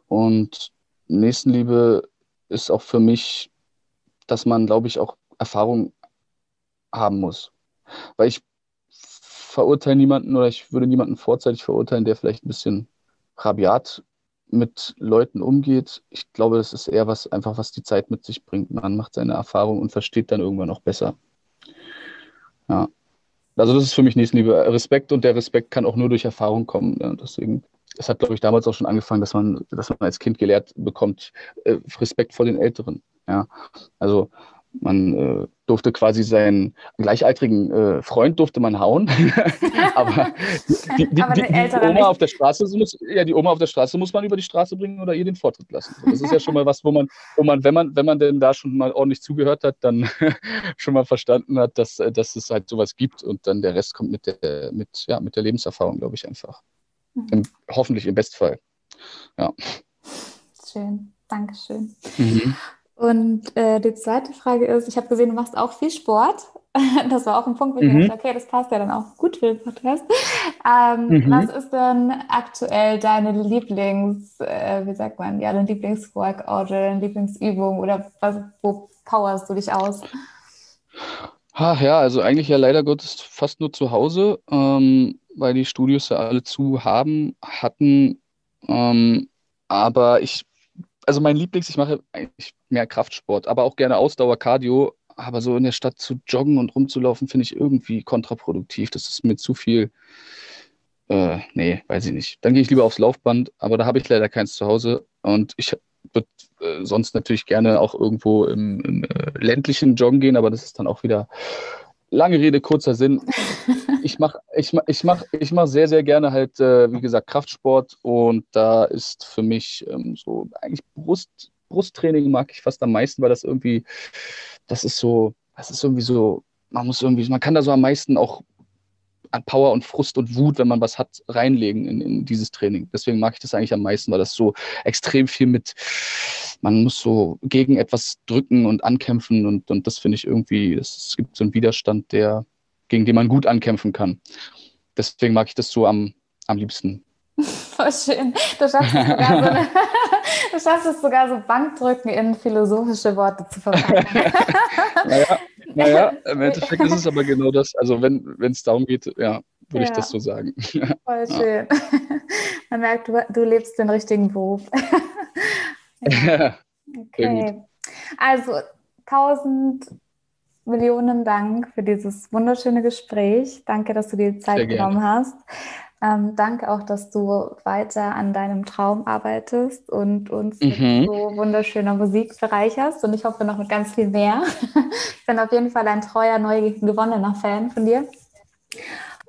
[SPEAKER 2] und Nächstenliebe ist auch für mich, dass man, glaube ich, auch Erfahrung haben muss. Weil ich verurteile niemanden oder ich würde niemanden vorzeitig verurteilen, der vielleicht ein bisschen rabiat mit Leuten umgeht. Ich glaube, das ist eher was, einfach was die Zeit mit sich bringt. Man macht seine Erfahrung und versteht dann irgendwann auch besser. Ja. Also das ist für mich Nächstenliebe. Respekt und der Respekt kann auch nur durch Erfahrung kommen. Ja. Deswegen, es hat, glaube ich, damals auch schon angefangen, dass man, dass man als Kind gelehrt bekommt, äh, Respekt vor den Älteren. Ja. Also man äh, durfte quasi seinen gleichaltrigen äh, Freund durfte man hauen, [LAUGHS] aber, die, die, Aber die, die Oma nicht. auf der Straße muss, ja, die Oma auf der Straße muss man über die Straße bringen oder ihr den Vortritt lassen. Das ist ja schon mal was, wo man, wo man, wenn man, wenn man denn da schon mal ordentlich zugehört hat, dann [LAUGHS] schon mal verstanden hat, dass, äh, dass es halt sowas gibt und dann der Rest kommt mit der, mit, ja, mit der Lebenserfahrung, glaube ich, einfach. Mhm. Im, hoffentlich im Bestfall. Ja.
[SPEAKER 1] Schön. Dankeschön. Mhm. Und äh, die zweite Frage ist, ich habe gesehen, du machst auch viel Sport. [LAUGHS] Das war auch ein Punkt, wo ich mhm. dachte, okay, das passt ja dann auch gut für den Podcast. Ähm, mhm. Was ist denn aktuell deine Lieblings, äh, wie sagt man, ja, dein Lieblingsworkout oder deine Lieblingsübung oder was, wo powerst du dich aus?
[SPEAKER 2] Ach ja, also eigentlich ja leider Gottes fast nur zu Hause, ähm, weil die Studios ja alle zu haben, hatten. Ähm, aber ich also mein Lieblings, ich mache eigentlich mehr Kraftsport, aber auch gerne Ausdauer, Cardio. Aber so in der Stadt zu joggen und rumzulaufen, finde ich irgendwie kontraproduktiv. Das ist mir zu viel. Äh, nee, weiß ich nicht. Dann gehe ich lieber aufs Laufband, aber da habe ich leider keins zu Hause. Und ich würde äh, sonst natürlich gerne auch irgendwo im, im äh, ländlichen Joggen gehen, aber das ist dann auch wieder lange Rede, kurzer Sinn. Ich mache ich mach, ich mach, ich mach sehr, sehr gerne halt, äh, wie gesagt, Kraftsport und da ist für mich ähm, so eigentlich Brust, Brusttraining mag ich fast am meisten, weil das irgendwie, das ist so, das ist irgendwie so, man muss irgendwie, man kann da so am meisten auch an Power und Frust und Wut, wenn man was hat, reinlegen in, in dieses Training. Deswegen mag ich das eigentlich am meisten, weil das so extrem viel mit, man muss so gegen etwas drücken und ankämpfen und, und das finde ich irgendwie, es gibt so einen Widerstand, der, gegen den man gut ankämpfen kann. Deswegen mag ich das so am, am liebsten. [LAUGHS]
[SPEAKER 1] Voll schön. Du schaffst, es sogar so eine, [LAUGHS] du schaffst es sogar so Bankdrücken in philosophische Worte zu verpacken. [LAUGHS]
[SPEAKER 2] naja, naja, im [LAUGHS] Endeffekt ist es aber genau das. Also wenn es darum geht, ja, würde ja. ich das so sagen. [LAUGHS]
[SPEAKER 1] Voll schön. [LAUGHS] Man merkt, du, du lebst den richtigen Beruf. ja. Okay. Also tausend Millionen Dank für dieses wunderschöne Gespräch. Danke, dass du dir die Zeit genommen hast. Ähm, danke auch, dass du weiter an deinem Traum arbeitest und uns mhm. mit so wunderschöner Musik bereicherst. Und ich hoffe noch mit ganz viel mehr. [LAUGHS] ich bin auf jeden Fall ein treuer, neu gewonnener Fan von dir.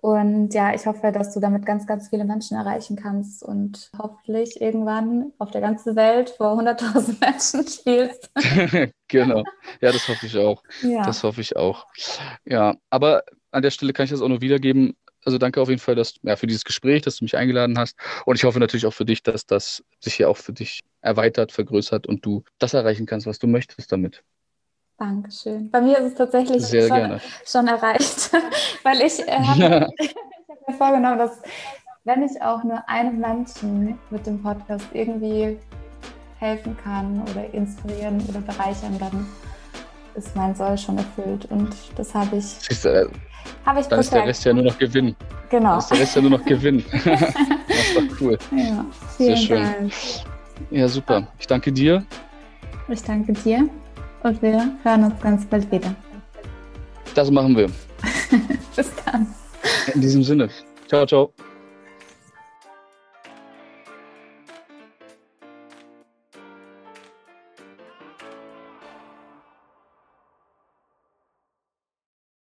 [SPEAKER 1] Und ja, ich hoffe, dass du damit ganz, ganz viele Menschen erreichen kannst und hoffentlich irgendwann auf der ganzen Welt vor 100.000 [LAUGHS] Menschen spielst. [LAUGHS]
[SPEAKER 2] genau. Ja, das hoffe ich auch. Ja. Das hoffe ich auch. Ja, aber an der Stelle kann ich das auch nur wiedergeben. Also danke auf jeden Fall dass, ja, für dieses Gespräch, dass du mich eingeladen hast. Und ich hoffe natürlich auch für dich, dass das sich hier auch für dich erweitert, vergrößert und du das erreichen kannst, was du möchtest damit.
[SPEAKER 1] Dankeschön. Bei mir ist es tatsächlich schon, schon, erreicht, [LAUGHS] weil ich äh, habe [LAUGHS] [LAUGHS] hab mir vorgenommen, dass wenn ich auch nur einem Menschen mit dem Podcast irgendwie helfen kann oder inspirieren oder bereichern, dann ist mein Soll schon erfüllt. Und das habe ich.
[SPEAKER 2] Siehst du, äh,
[SPEAKER 1] habe ich
[SPEAKER 2] Dann ist der Rest ja nur noch Gewinn.
[SPEAKER 1] Genau. Dann
[SPEAKER 2] ist der Rest ja nur noch Gewinn. [LAUGHS] [LAUGHS] das ist doch cool.
[SPEAKER 1] Ja, Sehr schön. Dank.
[SPEAKER 2] Ja, super. Ich danke dir.
[SPEAKER 1] Ich danke dir und wir hören uns ganz bald wieder.
[SPEAKER 2] Das machen wir. [LAUGHS]
[SPEAKER 1] Bis dann.
[SPEAKER 2] In diesem Sinne. Ciao, ciao.